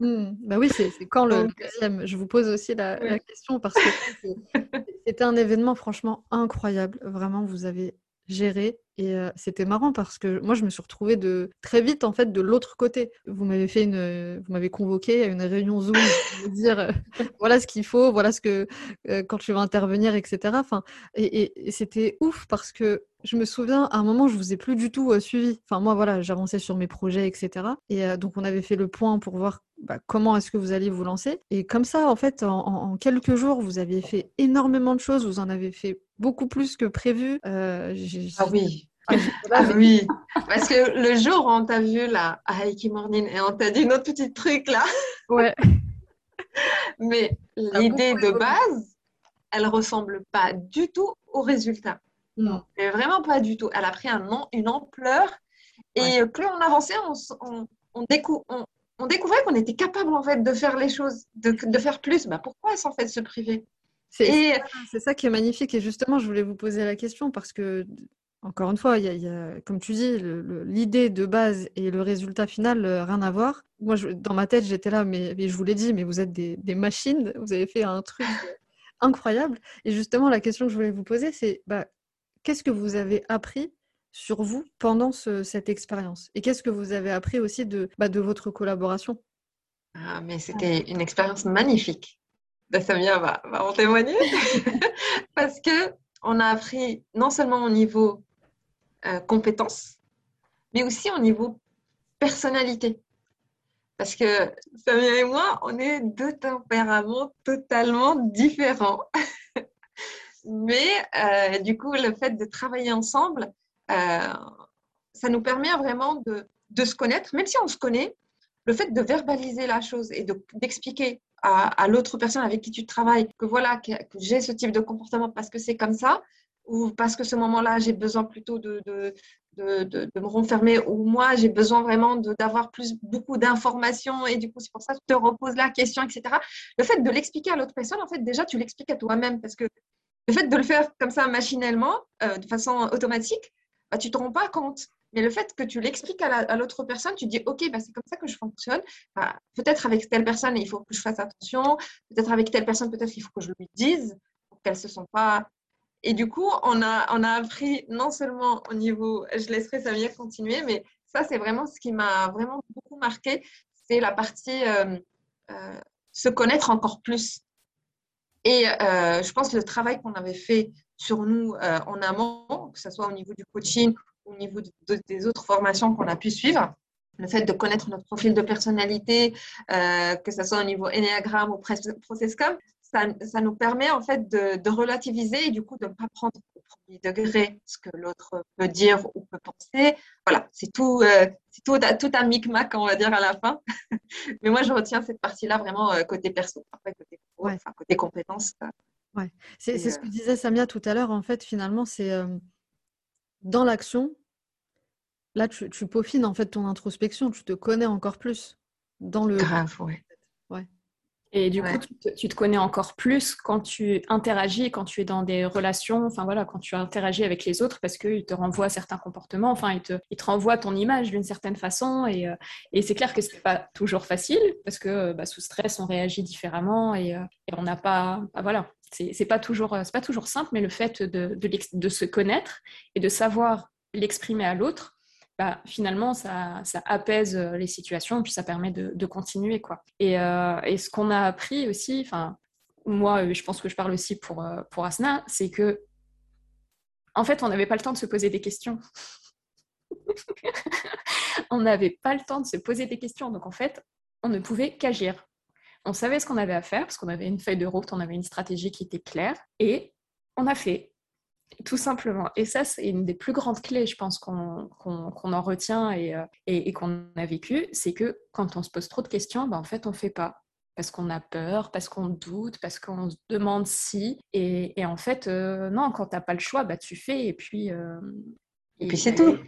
Hmm. bah oui, c'est quand le deuxième? Je vous pose aussi la, la question parce que c'était un événement franchement incroyable. Vraiment, vous avez géré et c'était marrant parce que moi, je me suis retrouvée de très vite en fait de l'autre côté. Vous m'avez fait une, vous m'avez convoqué à une réunion Zoom pour me dire voilà ce qu'il faut, voilà ce que quand tu vas intervenir, etc. Enfin, et, c'était ouf parce que je me souviens à un moment, je vous ai plus du tout suivi. Enfin, moi, voilà, j'avançais sur mes projets, etc. Et donc, on avait fait le point pour voir bah, comment est-ce que vous alliez vous lancer. Et comme ça, en fait, en, quelques jours, vous aviez fait énormément de choses. Vous en avez fait beaucoup plus que prévu. ah oui. Ah, ah oui, parce que le jour où on t'a vu là à Heiki Morning et on t'a dit notre petit truc là. Ouais. Mais l'idée de base, elle ressemble pas du tout au résultat. Non. Mais vraiment pas du tout. Elle a pris un nom, une ampleur. Et plus on avançait, on, on, découvrait qu'on était capable en fait de faire les choses, de, de faire plus. Bah, pourquoi s'en fait se priver? C'est ça qui est magnifique. Et justement, je voulais vous poser la question parce que encore une fois, il y a, comme tu dis, l'idée de base et le résultat final, euh, rien à voir. Moi, dans ma tête, j'étais là, mais, je vous l'ai dit, mais vous êtes des, machines, vous avez fait un truc incroyable. Et justement, la question que je voulais vous poser, c'est bah, qu'est-ce que vous avez appris sur vous pendant cette expérience? Et qu'est-ce que vous avez appris aussi de, bah, de votre collaboration? Ah, mais c'était une expérience magnifique. Ben, Samia va, va en témoigner. Parce que on a appris non seulement au niveau euh, compétences, mais aussi au niveau personnalité. Parce que Samia et moi, on est deux tempéraments totalement différents. mais euh, du coup, le fait de travailler ensemble, euh, ça nous permet vraiment de, de, se connaître, même si on se connaît, le fait de verbaliser la chose et d'expliquer à, l'autre personne avec qui tu travailles que voilà, que, j'ai ce type de comportement parce que c'est comme ça, ou parce que ce moment-là, j'ai besoin plutôt de, de, de, de, me renfermer, ou moi, j'ai besoin vraiment d'avoir plus beaucoup d'informations, et du coup, c'est pour ça que je te repose la question, etc. Le fait de l'expliquer à l'autre personne, en fait, déjà, tu l'expliques à toi-même, parce que le fait de le faire comme ça machinalement, euh, de façon automatique, bah, tu ne te rends pas compte. Mais le fait que tu l'expliques à l'autre personne, tu dis, OK, bah, c'est comme ça que je fonctionne. Bah, peut-être avec telle personne, il faut que je fasse attention. Peut-être avec telle personne, peut-être il faut que je lui dise pour qu'elle ne se sent pas. Et du coup, on a, on a appris non seulement au niveau, je laisserai Samia continuer, mais ça, c'est vraiment ce qui m'a vraiment beaucoup marqué. C'est la partie euh, euh, se connaître encore plus. Et euh, je pense que le travail qu'on avait fait sur nous en amont, que ce soit au niveau du coaching au niveau des autres formations qu'on a pu suivre. Le fait de connaître notre profil de personnalité, euh, que ce soit au niveau Enneagram ou Processcom, ça, ça, nous permet en fait de, relativiser et du coup de ne pas prendre au premier degré ce que l'autre peut dire ou peut penser. Voilà, c'est tout, euh, tout, tout, un micmac, on va dire, à la fin. Mais moi, je retiens cette partie-là vraiment euh, côté perso, après côté, enfin, côté compétences. Ouais. C'est ce que disait Samia tout à l'heure. En fait, finalement, c'est dans l'action, là, tu, peaufines en fait ton introspection, tu te connais encore plus dans le. Grave, ouais. Et du coup, tu te, connais encore plus quand tu interagis, quand tu es dans des relations, enfin voilà, quand tu interagis avec les autres parce qu'ils te renvoient certains comportements, enfin, ils te, ils te renvoient ton image d'une certaine façon. Et, euh, et c'est clair que ce n'est pas toujours facile parce que bah, sous stress, on réagit différemment et, euh, et on n'a pas. Bah, voilà, c'est pas, toujours, pas toujours simple, mais le fait de, de, se connaître et de savoir l'exprimer à l'autre, bah, finalement, ça, ça, apaise euh, les situations, puis ça permet de, continuer. Quoi. Et, euh, et ce qu'on a appris aussi, enfin, moi, euh, je pense que je parle aussi pour, pour Asna, c'est que, en fait, on n'avait pas le temps de se poser des questions. on n'avait pas le temps de se poser des questions. Donc, en fait, on ne pouvait qu'agir. On savait ce qu'on avait à faire parce qu'on avait une feuille de route, on avait une stratégie qui était claire et on a fait. Tout simplement. Et ça, c'est une des plus grandes clés, je pense, qu'on en retient euh, et, et, qu'on a vécu, c'est que quand on se pose trop de questions, ben, en fait, on ne fait pas. Parce qu'on a peur, parce qu'on doute, parce qu'on se demande si. Et, et en fait, euh, non, quand tu n'as pas le choix, bah, tu fais et puis. Euh, et, puis c'est tout.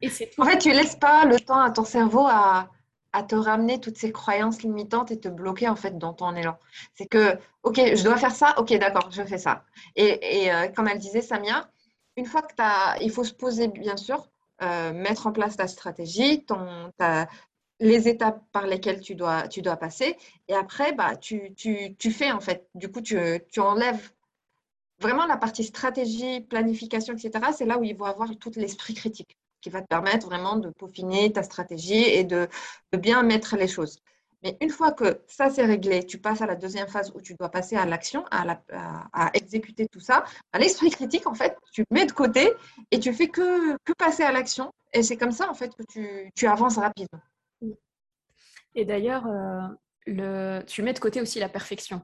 Et tout. En fait, tu laisses pas le temps à ton cerveau à, à te ramener toutes ces croyances limitantes et te bloquer en fait dans ton élan. C'est que, ok, je dois faire ça, ok, d'accord, je fais ça. Et, euh, comme elle disait, Samia, une fois que il faut se poser, bien sûr, euh, mettre en place ta stratégie, les étapes par lesquelles tu dois, tu dois passer. Et après, bah, tu, tu, tu fais en fait. Du coup, tu, tu enlèves vraiment la partie stratégie, planification, etc. C'est là où il faut avoir tout l'esprit critique qui va te permettre vraiment de peaufiner ta stratégie et de, bien mettre les choses. Mais une fois que ça c'est réglé, tu passes à la deuxième phase où tu dois passer à l'action, à, exécuter tout ça. À l'esprit critique, en fait, tu mets de côté et tu fais que, passer à l'action. Et c'est comme ça, en fait, que tu, avances rapidement. Et d'ailleurs, euh, tu mets de côté aussi la perfection.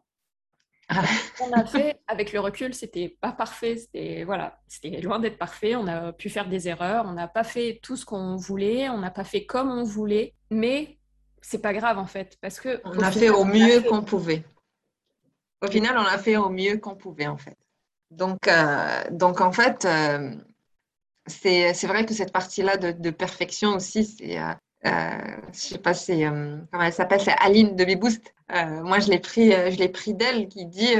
On a fait avec le recul, c'était pas parfait, c'était voilà, c'était loin d'être parfait. On a pu faire des erreurs, on n'a pas fait tout ce qu'on voulait, on n'a pas fait comme on voulait, mais c'est pas grave en fait parce que on a fait au mieux qu'on pouvait. Au final, on a fait au mieux qu'on pouvait en fait. Donc, euh, donc en fait, euh, c'est vrai que cette partie-là de, de, perfection aussi, c'est euh, je sais pas euh, comment elle s'appelle, c'est Aline de Beboost. Euh, moi, je l'ai pris, je l'ai pris d'elle qui dit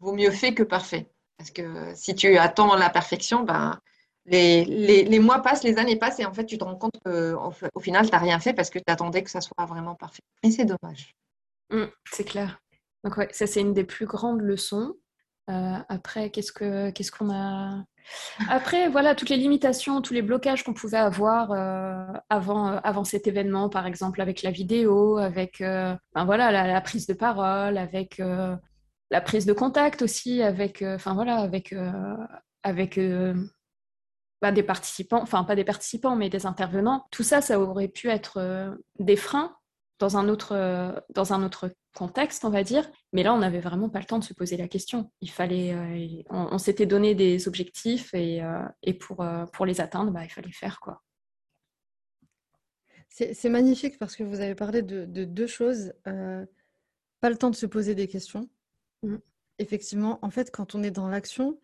vaut mieux fait que parfait. Parce que si tu attends la perfection, ben les, les, les, mois passent, les années passent et en fait, tu te rends compte qu'au final, tu n'as rien fait parce que tu attendais que ça soit vraiment parfait. Et c'est dommage. Mmh, c'est clair. Donc, ouais, ça, c'est une des plus grandes leçons. Après, qu'est-ce que qu'est-ce qu'on a? Après, voilà, toutes les limitations, tous les blocages qu'on pouvait avoir avant, avant cet événement, par exemple avec la vidéo, avec ben voilà, la, prise de parole, avec la prise de contact aussi, avec, enfin voilà, avec, avec des participants, enfin pas des participants, mais des intervenants. Tout ça, ça aurait pu être euh, des freins dans un autre, euh, dans un autre contexte, on va dire. Mais là, on n'avait vraiment pas le temps de se poser la question. Il fallait, euh, on, s'était donné des objectifs et, et pour, pour les atteindre, bah, il fallait faire quoi. C'est magnifique parce que vous avez parlé de, deux choses. pas le temps de se poser des questions. Mmh. Effectivement, en fait, quand on est dans l'action,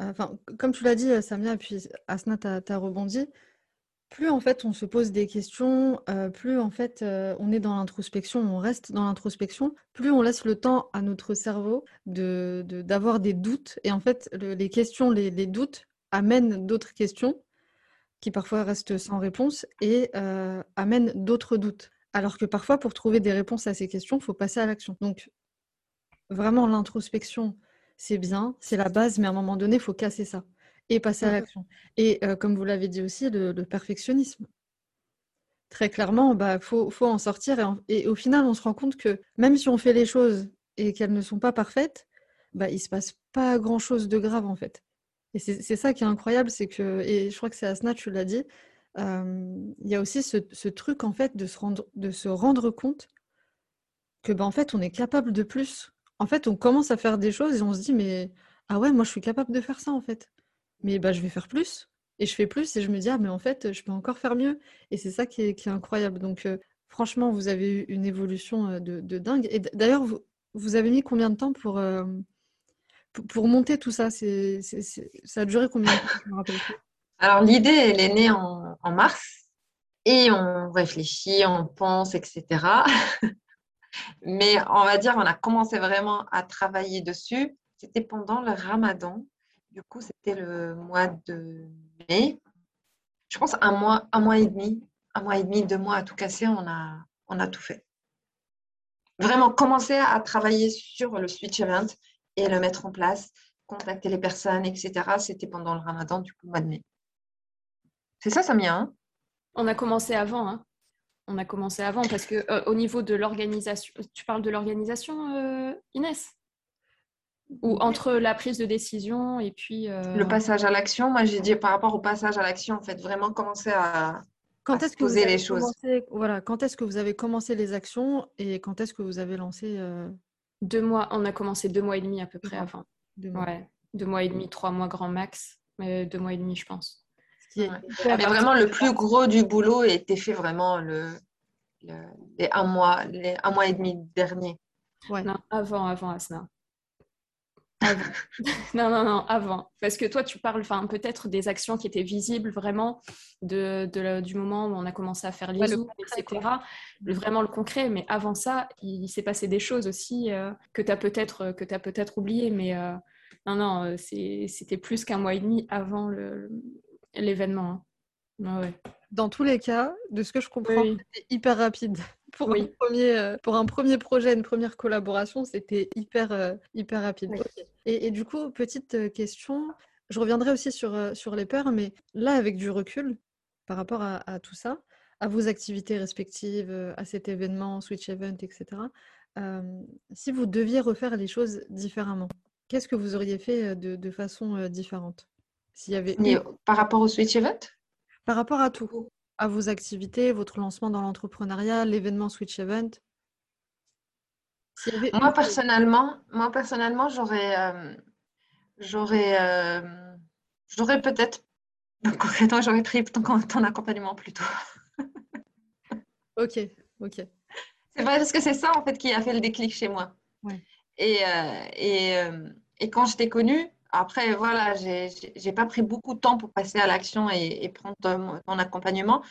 Enfin, comme tu l'as dit, euh, Samia, et puis Asna, tu as, rebondi, plus en fait on se pose des questions, euh, plus en fait euh, on est dans l'introspection, on reste dans l'introspection, plus on laisse le temps à notre cerveau de, d'avoir des doutes. Et en fait, les questions, les, doutes amènent d'autres questions qui parfois restent sans réponse et amènent d'autres doutes. Alors que parfois, pour trouver des réponses à ces questions, il faut passer à l'action. Donc, vraiment, l'introspection, c'est bien, c'est la base, mais à un moment donné, il faut casser ça et passer à l'action. Et euh, comme vous l'avez dit aussi, le, perfectionnisme. Très clairement, il bah, faut, en sortir. Et, au final, on se rend compte que même si on fait les choses et qu'elles ne sont pas parfaites, bah, il ne se passe pas grand-chose de grave en fait. Et c'est ça qui est incroyable, c'est que, et je crois que c'est Asna, tu l'as dit, il y a aussi ce, truc en fait de se rendre, de se rendre compte que bah, en fait on est capable de plus en fait, on commence à faire des choses et on se dit, mais ah ouais, moi je suis capable de faire ça en fait. Mais bah, je vais faire plus. Et je fais plus et je me dis, ah mais en fait, je peux encore faire mieux. Et c'est ça qui est, incroyable. Donc, euh, franchement, vous avez eu une évolution euh, de, dingue. Et d'ailleurs, vous, avez mis combien de temps pour, euh, pour, monter tout ça? Ça a duré combien de temps? Alors, l'idée, elle est née en mars. Et on réfléchit, on pense, etc. Mais on va dire, on a commencé vraiment à travailler dessus. C'était pendant le ramadan. Du coup, c'était le mois de mai. Je pense un mois, un mois et demi, un mois et demi, deux mois à tout casser, on a, on a tout fait. Vraiment commencer à travailler sur le switch event et le mettre en place, contacter les personnes, etc. C'était pendant le ramadan, du coup, mois de mai. C'est ça, Samia hein? On a commencé avant. Hein on a commencé avant parce que euh, au niveau de l'organisation, tu parles de l'organisation, euh, Inès? Ou entre la prise de décision et puis. Euh, Le passage à l'action, moi j'ai dit par rapport au passage à l'action, en fait, vraiment commencer à, quand est-ce que poser les choses. voilà, quand est-ce que vous avez commencé les actions et quand est-ce que vous avez lancé Deux mois, on a commencé deux mois et demi à peu près avant. Deux mois. Ouais, deux mois et demi, trois mois grand max, mais deux mois et demi, je pense. Mais vraiment, le plus gros du boulot était fait vraiment le, les, un mois, les un mois et demi dernier. Ouais. Non, avant, avant Asna. non, non, non, avant. Parce que toi, tu parles peut-être des actions qui étaient visibles vraiment de, de du moment où on a commencé à faire les zooms, etc. Vraiment le concret. Mais avant ça, il, s'est passé des choses aussi euh, que tu as peut-être peut oubliées. Mais euh, non, non, c'était plus qu'un mois et demi avant l'événement. Ouais dans tous les cas, de ce que je comprends, c'était hyper rapide. Pour, un premier, euh, pour un premier projet, une première collaboration, c'était hyper, euh, hyper rapide. Et, du coup, petite euh, question, je reviendrai aussi sur, sur les peurs, mais là, avec du recul par rapport à, tout ça, à vos activités respectives, à cet événement, Switch Event, etc., si vous deviez refaire les choses différemment, qu'est-ce que vous auriez fait de, de façon différente? S'il y avait... Par rapport au Switch Event? Par rapport à tout, à vos activités, votre lancement dans l'entrepreneuriat, l'événement Switch Event Moi, personnellement, moi, personnellement, j'aurais, euh, j'aurais, euh, j'aurais peut-être, concrètement, j'aurais pris ton, ton accompagnement plutôt. ok, ok. C'est vrai parce que c'est ça en fait qui a fait le déclic chez moi. Et, euh, et, et, quand je t'ai connue, après, voilà, j'ai pas pris beaucoup de temps pour passer à l'action et, prendre mon, accompagnement.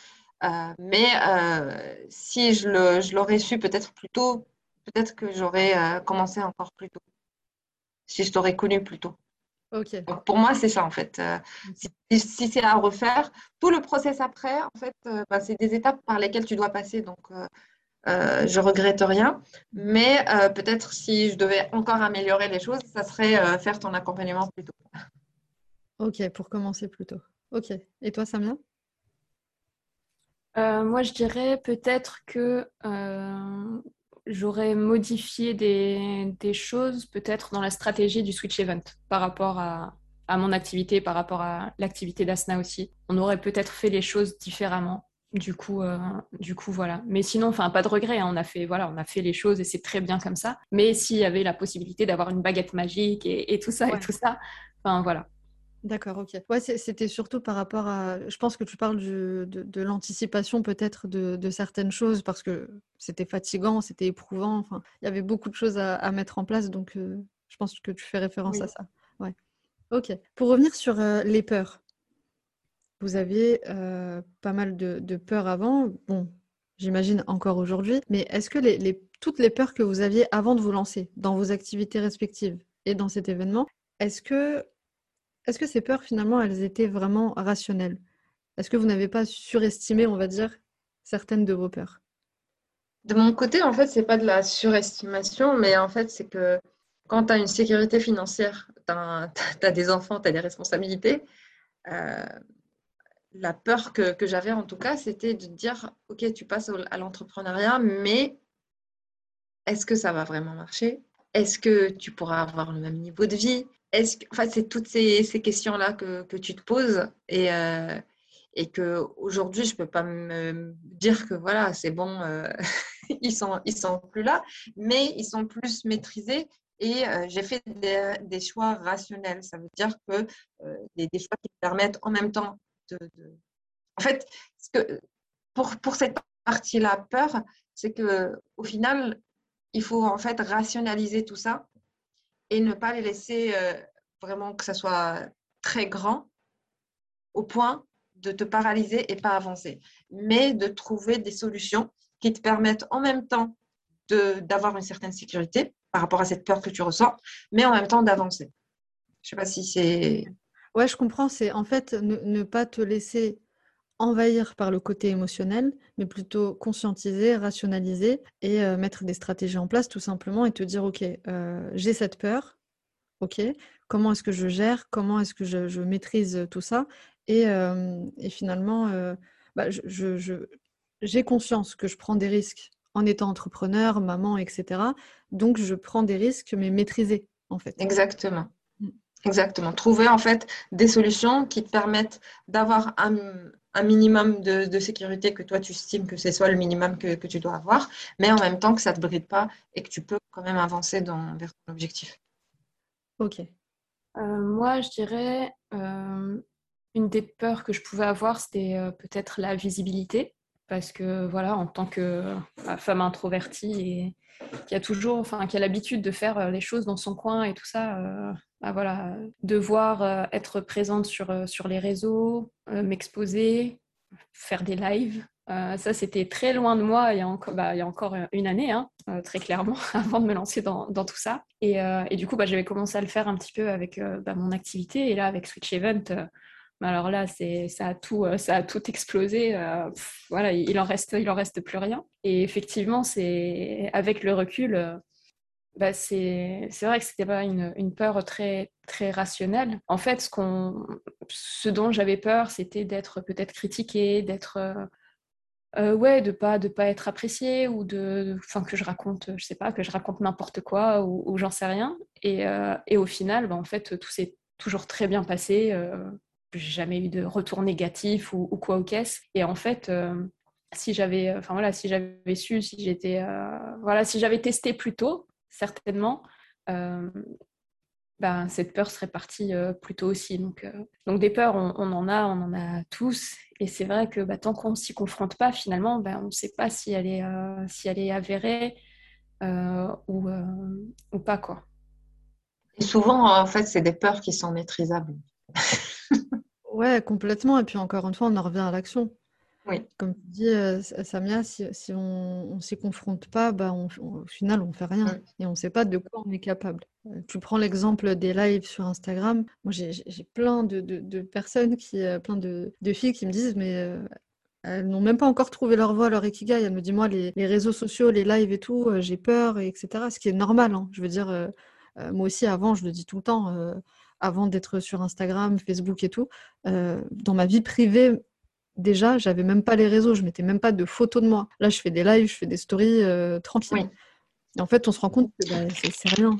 Euh, mais euh, si je l'aurais su peut-être plus tôt, peut-être que j'aurais euh, commencé encore plus tôt. Si je t'aurais connu plus tôt. Ok. pour moi, c'est ça en fait. si, c'est à refaire, tout le process après, en fait, bah, c'est des étapes par lesquelles tu dois passer. Donc, je regrette rien. Mais peut-être si je devais encore améliorer les choses, ça serait faire ton accompagnement plus tôt. Ok, pour commencer plus tôt. Ok. Et toi, Samia? Moi, je dirais peut-être que j'aurais modifié des, des choses peut-être dans la stratégie du Switch Event par rapport à, à mon activité, par rapport à l'activité d'Asna aussi. On aurait peut-être fait les choses différemment. Du coup, euh, du coup, voilà. Mais sinon, enfin, pas de regret. Hein. On a fait, voilà, on a fait les choses et c'est très bien comme ça. Mais s'il y avait la possibilité d'avoir une baguette magique et, tout ça et tout ça, enfin, voilà. D'accord, ok. Ouais, c'était surtout par rapport à. Je pense que tu parles de, de l'anticipation peut-être de, de, certaines choses parce que c'était fatigant, c'était éprouvant. Enfin, il y avait beaucoup de choses à, à mettre en place, donc euh, je pense que tu fais référence à ça. Ouais. Ok. Pour revenir sur euh, les peurs, vous aviez euh, pas mal de, peurs avant. Bon, j'imagine encore aujourd'hui. Mais est-ce que toutes les peurs que vous aviez avant de vous lancer dans vos activités respectives et dans cet événement, est-ce que, est-ce que ces peurs finalement elles étaient vraiment rationnelles? Est-ce que vous n'avez pas surestimé, on va dire, certaines de vos peurs? De mon côté, en fait, c'est pas de la surestimation, mais en fait, c'est que quand tu as une sécurité financière, tu as, des enfants, tu as des responsabilités, euh, la peur que, j'avais en tout cas, c'était de dire, OK, tu passes à l'entrepreneuriat, mais est-ce que ça va vraiment marcher? Est-ce que tu pourras avoir le même niveau de vie? Est-ce enfin, c'est toutes ces, questions-là que, tu te poses et, euh, et que aujourd'hui je peux pas me dire que voilà c'est bon euh, ils sont sont plus là mais ils sont plus maîtrisés et euh, j'ai fait des, choix rationnels. Ça veut dire que euh, des, choix qui permettent en même temps En fait, pour, pour cette partie-là, peur, c'est que au final, il faut en fait rationaliser tout ça et ne pas les laisser euh, vraiment que ça soit très grand au point de te paralyser et pas avancer, mais de trouver des solutions qui te permettent en même temps d'avoir une certaine sécurité, par rapport à cette peur que tu ressens, mais en même temps d'avancer. Je ne sais pas si c'est... Ouais, je comprends. C'est en fait ne, pas te laisser envahir par le côté émotionnel, mais plutôt conscientiser, rationaliser et euh, mettre des stratégies en place tout simplement et te dire, OK, euh, j'ai cette peur, OK, comment est-ce que je gère, comment est-ce que je, maîtrise tout ça et, euh, finalement, bah, j'ai conscience que je prends des risques en étant entrepreneur, maman, etc. Donc, je prends des risques, mais maîtrisés, en fait. Exactement. Exactement. Trouver, en fait, des solutions qui te permettent d'avoir un, minimum de, sécurité que toi, tu estimes que c'est soit le minimum que, tu dois avoir, mais en même temps que ça ne te bride pas et que tu peux quand même avancer dans, vers ton objectif. Ok. Euh, moi, je dirais, euh, une des peurs que je pouvais avoir, c'était euh, peut-être la visibilité parce que voilà, en tant que femme introvertie et qui a toujours, enfin, qui a l'habitude de faire les choses dans son coin et tout ça, bah, voilà, devoir euh, être présente sur, sur les réseaux, m'exposer, faire des lives. ça, c'était très loin de moi il y a encore, bah, il encore une année, hein, très clairement, avant de me lancer dans, tout ça. Et, du coup, bah, j'avais commencé à le faire un petit peu avec bah, mon activité. Et là, avec Switch Event, alors là, ça, a tout, euh, ça a tout explosé. Euh, voilà, il en reste, il en reste plus rien. Et effectivement, c'est avec le recul, euh, bah c'est, vrai que c'était pas une, une, peur très, très rationnelle. En fait, ce, qu'on, ce dont j'avais peur, c'était d'être peut-être critiquée, d'être ouais, de pas de pas être appréciée ou de, enfin que je raconte, je sais pas, que je raconte n'importe quoi ou, j'en sais rien. Et, et au final, bah, en fait, tout s'est toujours très bien passé j'ai jamais eu de retour négatif ou, quoi au caisse. Et en fait, euh, si j'avais, enfin voilà, si j'avais su, si j'étais, euh, voilà, si j'avais testé plus tôt, certainement, euh, ben, cette peur serait partie plus tôt aussi. Donc, donc des peurs, on, en a, on en a tous. Et c'est vrai que bah, tant qu'on ne s'y confronte pas, finalement, ben, on ne sait pas si elle est, si elle est avérée ou, ou pas. Quoi. Et souvent, en fait, c'est des peurs qui sont maîtrisables. Ouais, complètement. Et puis encore une fois, on en revient à l'action. Oui. Comme tu dis, euh, Samia, si, on ne s'y confronte pas, bah, au final, on ne fait rien. Et on ne sait pas de quoi on est capable. Euh, tu prends l'exemple des lives sur Instagram. Moi, j'ai plein de, personnes, qui, euh, plein de, filles qui me disent, mais elles n'ont même pas encore trouvé leur voie, leur ikigai. Elles me disent, moi, les, réseaux sociaux, les lives et tout, j'ai peur, etc. Ce qui est normal. Hein. Je veux dire, moi aussi, avant, je le dis tout le temps, avant d'être sur Instagram, Facebook et tout, dans ma vie privée, déjà, j'avais même pas les réseaux, je mettais même pas de photos de moi. Là, je fais des lives, je fais des stories euh, tranquilles. Et en fait, on se rend compte que bah, c'est rien.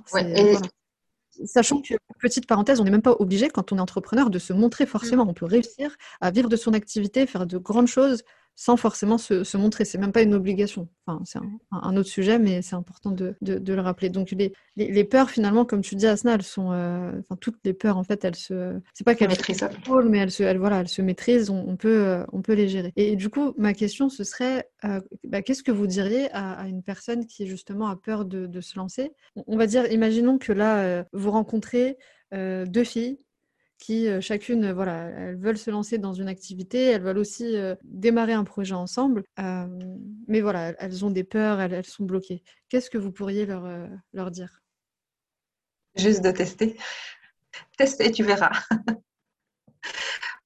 Sachant que, petite parenthèse, on n'est même pas obligé, quand on est entrepreneur, de se montrer forcément. Mm. On peut réussir à vivre de son activité, faire de grandes choses sans forcément se, se montrer. C'est même pas une obligation. Enfin, c'est un, autre sujet, mais c'est important de, de, le rappeler. Donc, les, les, peurs, finalement, comme tu dis, Asna, elles sont. Euh, enfin, toutes les peurs, en fait, elles se. C'est pas qu'elles maîtrisent, mais elles se, elles, voilà, elles se maîtrisent. On, peut, euh, on peut les gérer. Et, du coup, ma question, ce serait euh, bah, qu'est-ce que vous diriez à, une personne qui, justement, a peur de, de se lancer? On va dire, imaginons que là, vous rencontrez deux filles qui euh, chacune, euh, voilà, elles veulent se lancer dans une activité, elles veulent aussi euh, démarrer un projet ensemble, mais voilà, elles ont des peurs, elles, sont bloquées. Qu'est-ce que vous pourriez leur, leur dire? Juste de tester. Tester, et tu verras.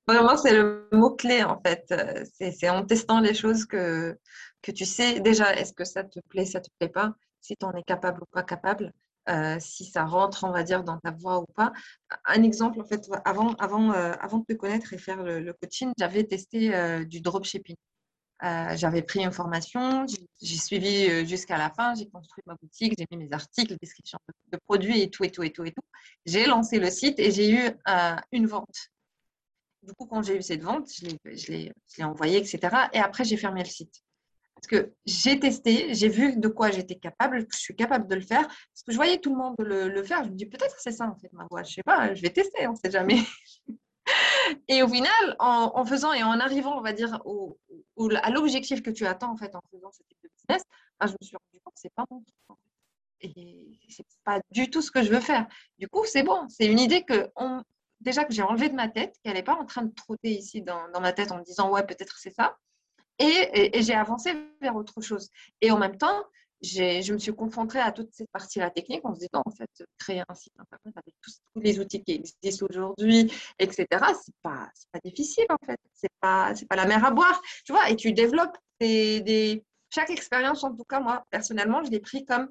Vraiment, c'est le mot-clé en fait. C'est en testant les choses que, que tu sais déjà, est-ce que ça te plaît, ça te plaît pas, si tu en es capable ou pas capable. Euh, si ça rentre, on va dire, dans ta voix ou pas. Un exemple, en fait, avant, avant, euh, avant de te connaître et faire le, coaching, j'avais testé euh, du dropshipping. j'avais pris une formation, j'ai suivi jusqu'à la fin, j'ai construit ma boutique, j'ai mis mes articles, descriptions de, produits et tout, et tout, et tout, et tout. J'ai lancé le site et j'ai eu une vente. Du coup, quand j'ai eu cette vente, je l'ai envoyé, etc. Et après, j'ai fermé le site. Parce que j'ai testé, j'ai vu de quoi j'étais capable, je suis capable de le faire. Parce que je voyais tout le monde le, faire. Je me dis, peut-être c'est ça en fait ma voix. Je sais pas, je vais tester, on ne sait jamais. et au final, en, faisant et en arrivant, on va dire, à l'objectif que tu attends en fait en faisant ce type de business, ben, je me suis rendu compte que ce n'est pas mon truc. Et c'est pas du tout ce que je veux faire. Du coup, c'est bon. C'est une idée que déjà que j'ai enlevée de ma tête, qu'elle n'est pas en train de trotter ici dans ma tête en me disant ouais peut-être c'est ça et, j'ai avancé vers autre chose. Et en même temps, je me suis confrontée à toute cette partie-là technique en se disant, en fait, créer un site internet avec tous, les outils qui existent aujourd'hui, etc., c'est pas, pas difficile, en fait. C'est pas, pas la mer à boire, tu vois, et tu développes des, Chaque expérience, en tout cas, moi, personnellement, je l'ai pris comme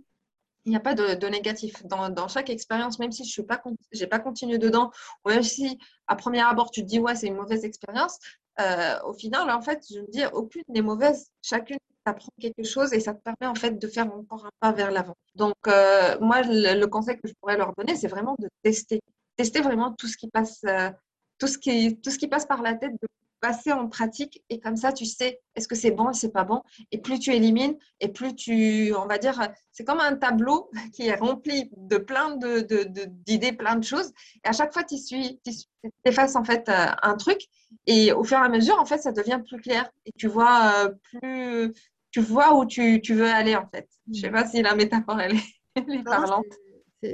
il n'y a pas de, négatif. Dans, chaque expérience, même si je n'ai pas, pas continué dedans, ou même si à premier abord tu te dis ouais, c'est une mauvaise expérience, euh, au final, en fait, je me dis, aucune n'est mauvaise. Chacune t'apprend quelque chose et ça te permet en fait de faire encore un pas vers l'avant. Donc, euh, moi, le, conseil que je pourrais leur donner, c'est vraiment de tester. Tester vraiment tout ce qui passe, euh, tout, ce qui, tout ce qui passe par la tête, de passer en pratique et comme ça, tu sais est-ce que c'est bon et c'est pas bon. Et plus tu élimines et plus tu, on va dire, c'est comme un tableau qui est rempli de plein d'idées, de, plein de choses. Et à chaque fois, tu suis, tu effaces en fait un truc et au fur et à mesure, en fait, ça devient plus clair et tu vois euh, plus, tu vois où tu, veux aller en fait. Je sais pas si la métaphore elle est, parlante.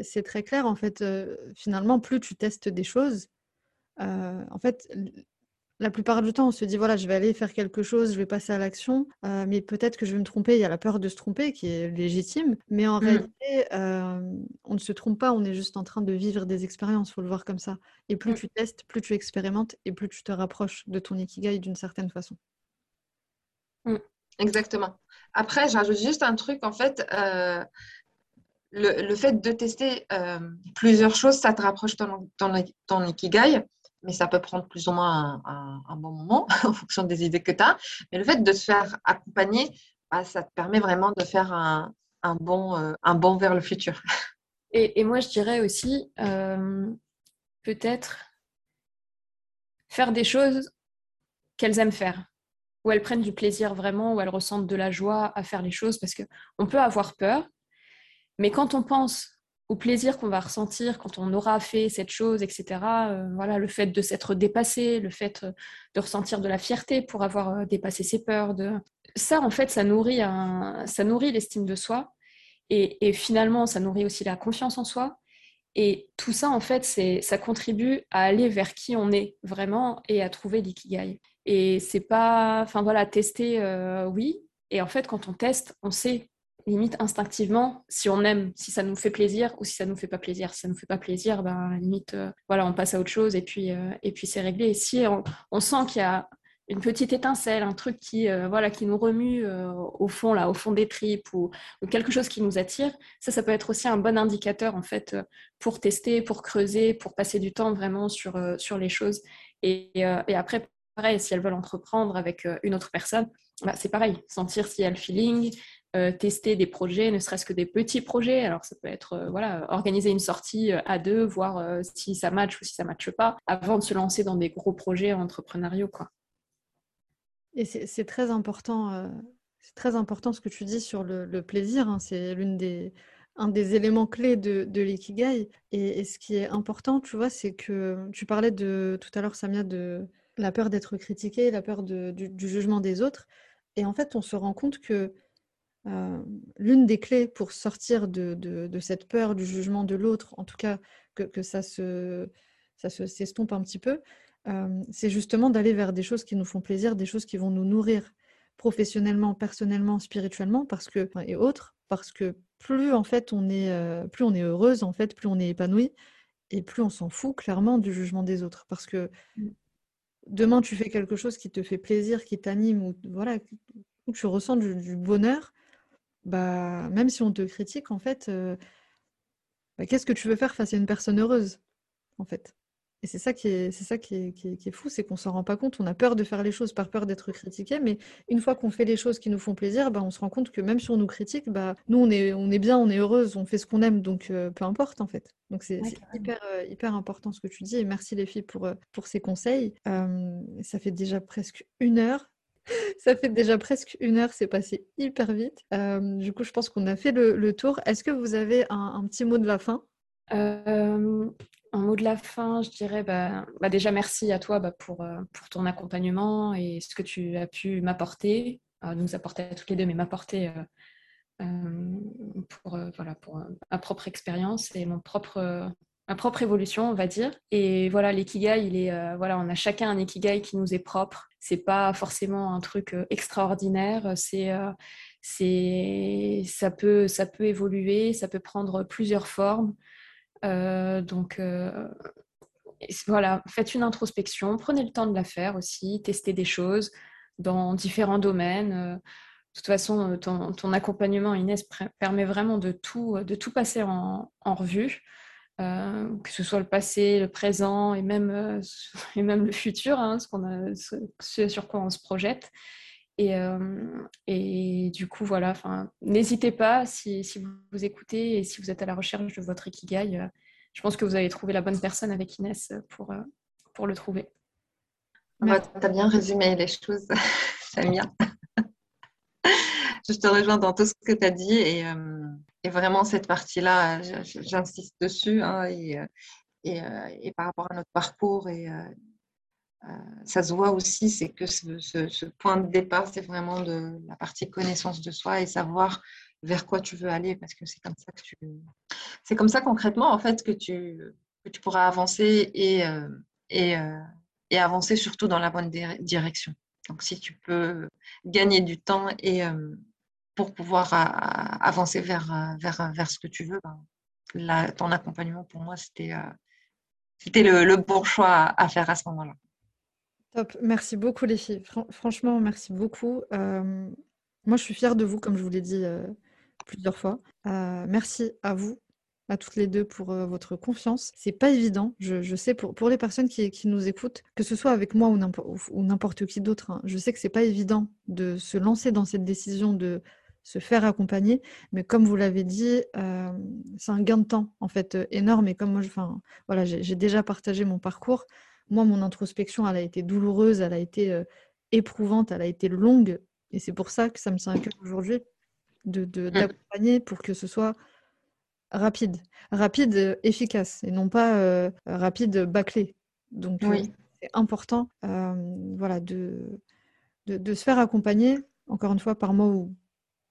C'est très clair en fait. Euh, finalement, plus tu testes des choses, euh, en fait, la plupart du temps, on se dit voilà, je vais aller faire quelque chose, je vais passer à l'action, euh, mais peut-être que je vais me tromper. Il y a la peur de se tromper qui est légitime, mais en mmh. réalité, euh, on ne se trompe pas, on est juste en train de vivre des expériences, il faut le voir comme ça. Et plus mmh. tu testes, plus tu expérimentes et plus tu te rapproches de ton ikigai d'une certaine façon. Mmh. Exactement. Après, j'ajoute juste un truc, en fait, euh, le, fait de tester plusieurs choses, ça te rapproche de ton ikigai mais ça peut prendre plus ou moins un, bon moment en fonction des idées que tu as. Mais le fait de se faire accompagner, bah, ça te permet vraiment de faire un, bon, euh, un bon vers le futur. Et, moi, je dirais aussi, euh, peut-être faire des choses qu'elles aiment faire, où elles prennent du plaisir vraiment, où elles ressentent de la joie à faire les choses, parce qu'on peut avoir peur, mais quand on pense au plaisir qu'on va ressentir quand on aura fait cette chose, etc. Euh, voilà, le fait de s'être dépassé, le fait euh, de ressentir de la fierté pour avoir euh, dépassé ses peurs. De... Ça, en fait, ça nourrit, ça nourrit l'estime de soi. Et, finalement, ça nourrit aussi la confiance en soi. Et tout ça, en fait, ça contribue à aller vers qui on est vraiment et à trouver l'ikigai. Et c'est pas, enfin voilà, tester, oui. Et en fait, quand on teste, on sait limite instinctivement si on aime, si ça nous fait plaisir ou si ça nous fait pas plaisir. Si ça nous fait pas plaisir, ben limite euh, voilà, on passe à autre chose et puis euh, et puis c'est réglé. Si on, sent qu'il y a une petite étincelle, un truc qui, euh, voilà, qui nous remue au fond, là, au fond des tripes ou, quelque chose qui nous attire, ça, ça peut être aussi un bon indicateur en fait pour tester, pour creuser, pour passer du temps vraiment sur, sur les choses. Et, et, après, pareil, si elles veulent entreprendre avec une autre personne, bah, c'est pareil, sentir s'il y a le feeling, tester des projets, ne serait-ce que des petits projets. Alors ça peut être voilà, organiser une sortie à deux, voir si ça match ou si ça matche pas, avant de se lancer dans des gros projets entrepreneuriaux. Quoi. Et c'est très important, euh, c'est très important ce que tu dis sur le, plaisir. Hein. c'est l'une des, un des éléments clés de, de l'ikigai. Et, ce qui est important, tu vois, c'est que tu parlais de tout à l'heure, Samia, de la peur d'être critiqué, la peur du, jugement des autres. Et en fait, on se rend compte que euh, l'une des clés pour sortir de, de, cette peur du jugement de l'autre, en tout cas que, que ça se ça se s'estompe un petit peu, c'est justement d'aller vers des choses qui nous font plaisir, des choses qui vont nous nourrir professionnellement, personnellement, spirituellement, parce que et autres, parce que plus en fait on est, plus on est heureuse en fait, plus on est épanoui, et plus on s'en fout clairement du jugement des autres, parce que mmh. demain tu fais quelque chose qui te fait plaisir, qui t'anime, ou voilà, où tu ressens du, bonheur, bah même si on te critique en fait, bah, qu'est-ce que tu veux faire face à une personne heureuse en fait? Et c'est ça qui est, c'est ça qui est, qui est, fou, c'est qu'on s'en rend pas compte. On a peur de faire les choses par peur d'être critiqué, mais une fois qu'on fait les choses qui nous font plaisir, bah, on se rend compte que même si on nous critique, bah, nous on est, on est bien, on est heureuse, on fait ce qu'on aime, donc euh, peu importe en fait. Donc c'est, hyper, euh, hyper important ce que tu dis, et merci les filles pour, euh, pour ces conseils. ça fait déjà presque une heure. Ça fait déjà presque une heure, c'est passé hyper vite. du coup, je pense qu'on a fait le, tour. Est-ce que vous avez un, petit mot de la fin? Un mot de la fin, je dirais bah, bah déjà merci à toi bah, pour, euh, pour ton accompagnement et ce que tu as pu m'apporter, euh, nous apporter à toutes les deux, mais m'apporter euh, pour, voilà, pour ma propre expérience et mon propre, ma propre évolution, on va dire. Et voilà, l'ikigai, il est, voilà, on a chacun un ikigai qui nous est propre. C'est pas forcément un truc extraordinaire. C'est c'est ça peut ça peut évoluer, ça peut prendre plusieurs formes. Euh, donc euh, voilà, faites une introspection, prenez le temps de la faire aussi, testez des choses dans différents domaines. Euh, de toute façon, ton, accompagnement, Inès, permet vraiment de tout, de tout passer en, revue, que ce soit le passé, le présent et même, et même le futur, hein, ce, a, ce, sur quoi on se projette. Et, et, du coup, voilà, n'hésitez pas si, si, vous écoutez et si vous êtes à la recherche de votre Ikigai, je pense que vous avez trouvé la bonne personne avec Inès pour, pour le trouver. tu as bien résumé les choses, Samia. je te rejoins dans tout ce que tu as dit et, et, vraiment cette partie-là, j'insiste dessus hein, et, et, par rapport à notre parcours et euh, ça se voit aussi, c'est que ce, point de départ, c'est vraiment de la partie connaissance de soi et savoir vers quoi tu veux aller, parce que c'est comme ça que tu, c'est comme ça concrètement en fait que tu, que tu pourras avancer et, euh, et, euh, et, avancer surtout dans la bonne direction. Donc si tu peux gagner du temps et pour pouvoir avancer vers, vers, vers ce que tu veux, ben, ton accompagnement pour moi c'était c'était le, bon choix à faire à ce moment-là. Top, merci beaucoup les filles. franchement, merci beaucoup. Euh, moi, je suis fière de vous, comme je vous l'ai dit euh, plusieurs fois. Euh, merci à vous, à toutes les deux, pour votre confiance. C'est pas évident, je, sais, pour, pour les personnes qui, nous écoutent, que ce soit avec moi ou n'importe qui d'autre, hein, je sais que c'est pas évident de se lancer dans cette décision de se faire accompagner. Mais comme vous l'avez dit, c'est un gain de temps en fait énorme. Et comme moi, enfin, voilà, j'ai déjà partagé mon parcours moi, mon introspection, elle a été douloureuse, elle a été euh, éprouvante, elle a été longue. Et c'est pour ça que ça me tient à cœur aujourd'hui d'accompagner de, mmh. d'accompagner pour que ce soit rapide. Rapide, euh, efficace, et non pas euh, rapide, bâclé. Donc, c'est important voilà, de, de, se faire accompagner, encore une fois, par moi ou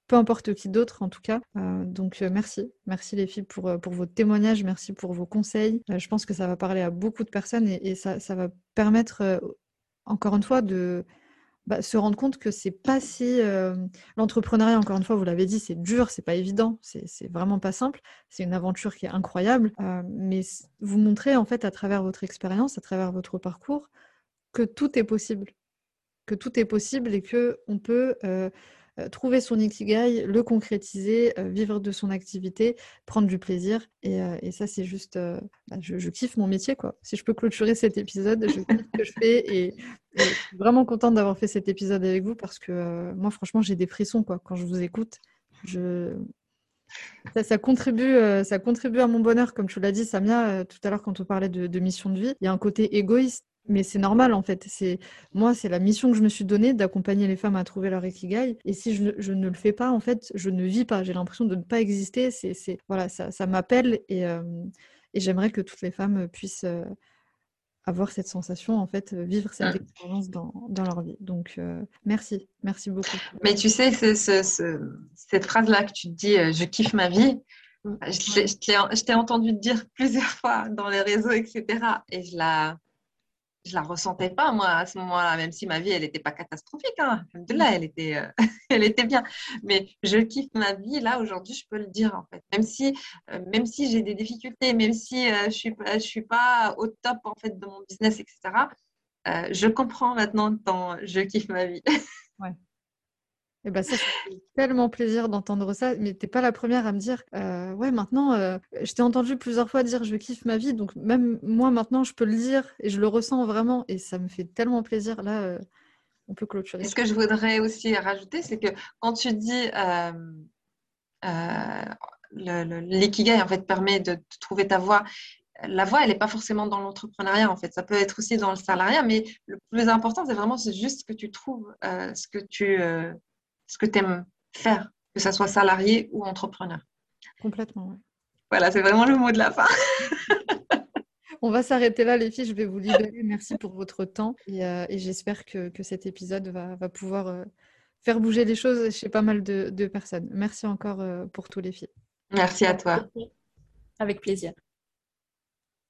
peu importe qui d'autre en tout cas. Euh, donc euh, merci, merci les filles pour, euh, pour votre témoignage, merci pour vos conseils. je pense que ça va parler à beaucoup de personnes et, ça, ça, va permettre encore une fois de bah, se rendre compte que c'est pas si l'entrepreneuriat encore une fois vous l'avez dit c'est dur, c'est pas évident, c'est vraiment pas simple, c'est une aventure qui est incroyable, mais vous montrez en fait à travers votre expérience, à travers votre parcours que tout est possible. Que tout est possible et que on peut euh, trouver son ikigai, le concrétiser, euh, vivre de son activité, prendre du plaisir. Et, euh, ça, c'est juste, bah, je, kiffe mon métier, quoi. Si je peux clôturer cet épisode, je kiffe ce que je fais et, je suis vraiment contente d'avoir fait cet épisode avec vous parce que moi, franchement, j'ai des frissons, quoi, quand je vous écoute. Ça, contribue, ça contribue à mon bonheur, comme tu l'as dit, Samia, tout à l'heure quand on parlait de, de, mission de vie. Il y a un côté égoïste mais c'est normal en fait. C'est moi, c'est la mission que je me suis donnée d'accompagner les femmes à trouver leur ikigai. Et si je, ne le fais pas, en fait, je ne vis pas. J'ai l'impression de ne pas exister. C'est voilà, ça, ça m'appelle et, euh, et j'aimerais que toutes les femmes puissent euh, avoir cette sensation, en fait, vivre cette mmh. expérience dans, dans, leur vie. Donc, euh, merci, merci beaucoup. Mais tu sais, cette phrase-là que tu te dis, je kiffe ma vie. Mmh. Je t'ai entendu te dire plusieurs fois dans les réseaux, etc. Et je la, je la ressentais pas moi à ce moment-là, même si ma vie elle n'était pas catastrophique. Hein. De là, elle était, euh, elle était bien. Mais je kiffe ma vie là aujourd'hui, je peux le dire en fait. Même si, euh, même si j'ai des difficultés, même si euh, je suis, je suis pas au top en fait de mon business, etc. je comprends maintenant quand je kiffe ma vie. ouais. Et bah ça, fait tellement plaisir d'entendre ça. Mais t'es pas la première à me dire, euh, ouais, maintenant, euh, je t'ai entendu plusieurs fois dire, je kiffe ma vie. Donc même moi, maintenant, je peux le dire et je le ressens vraiment. Et ça me fait tellement plaisir. Là, euh, on peut clôturer. ce que je voudrais aussi rajouter, c'est que quand tu dis l'ikigai, en fait, permet de, trouver ta voie, la voie, elle n'est pas forcément dans l'entrepreneuriat, en fait. Ça peut être aussi dans le salariat, mais le plus important, c'est vraiment juste que tu trouves ce que tu ce que tu aimes faire, que ce soit salarié ou entrepreneur. Complètement, oui. Voilà, c'est vraiment le mot de la fin. On va s'arrêter là, les filles. Je vais vous libérer. Merci pour votre temps et, euh, j'espère que, cet épisode va, pouvoir euh, faire bouger les choses chez pas mal de, personnes. Merci encore euh, pour tous les filles. Merci à toi. Avec plaisir.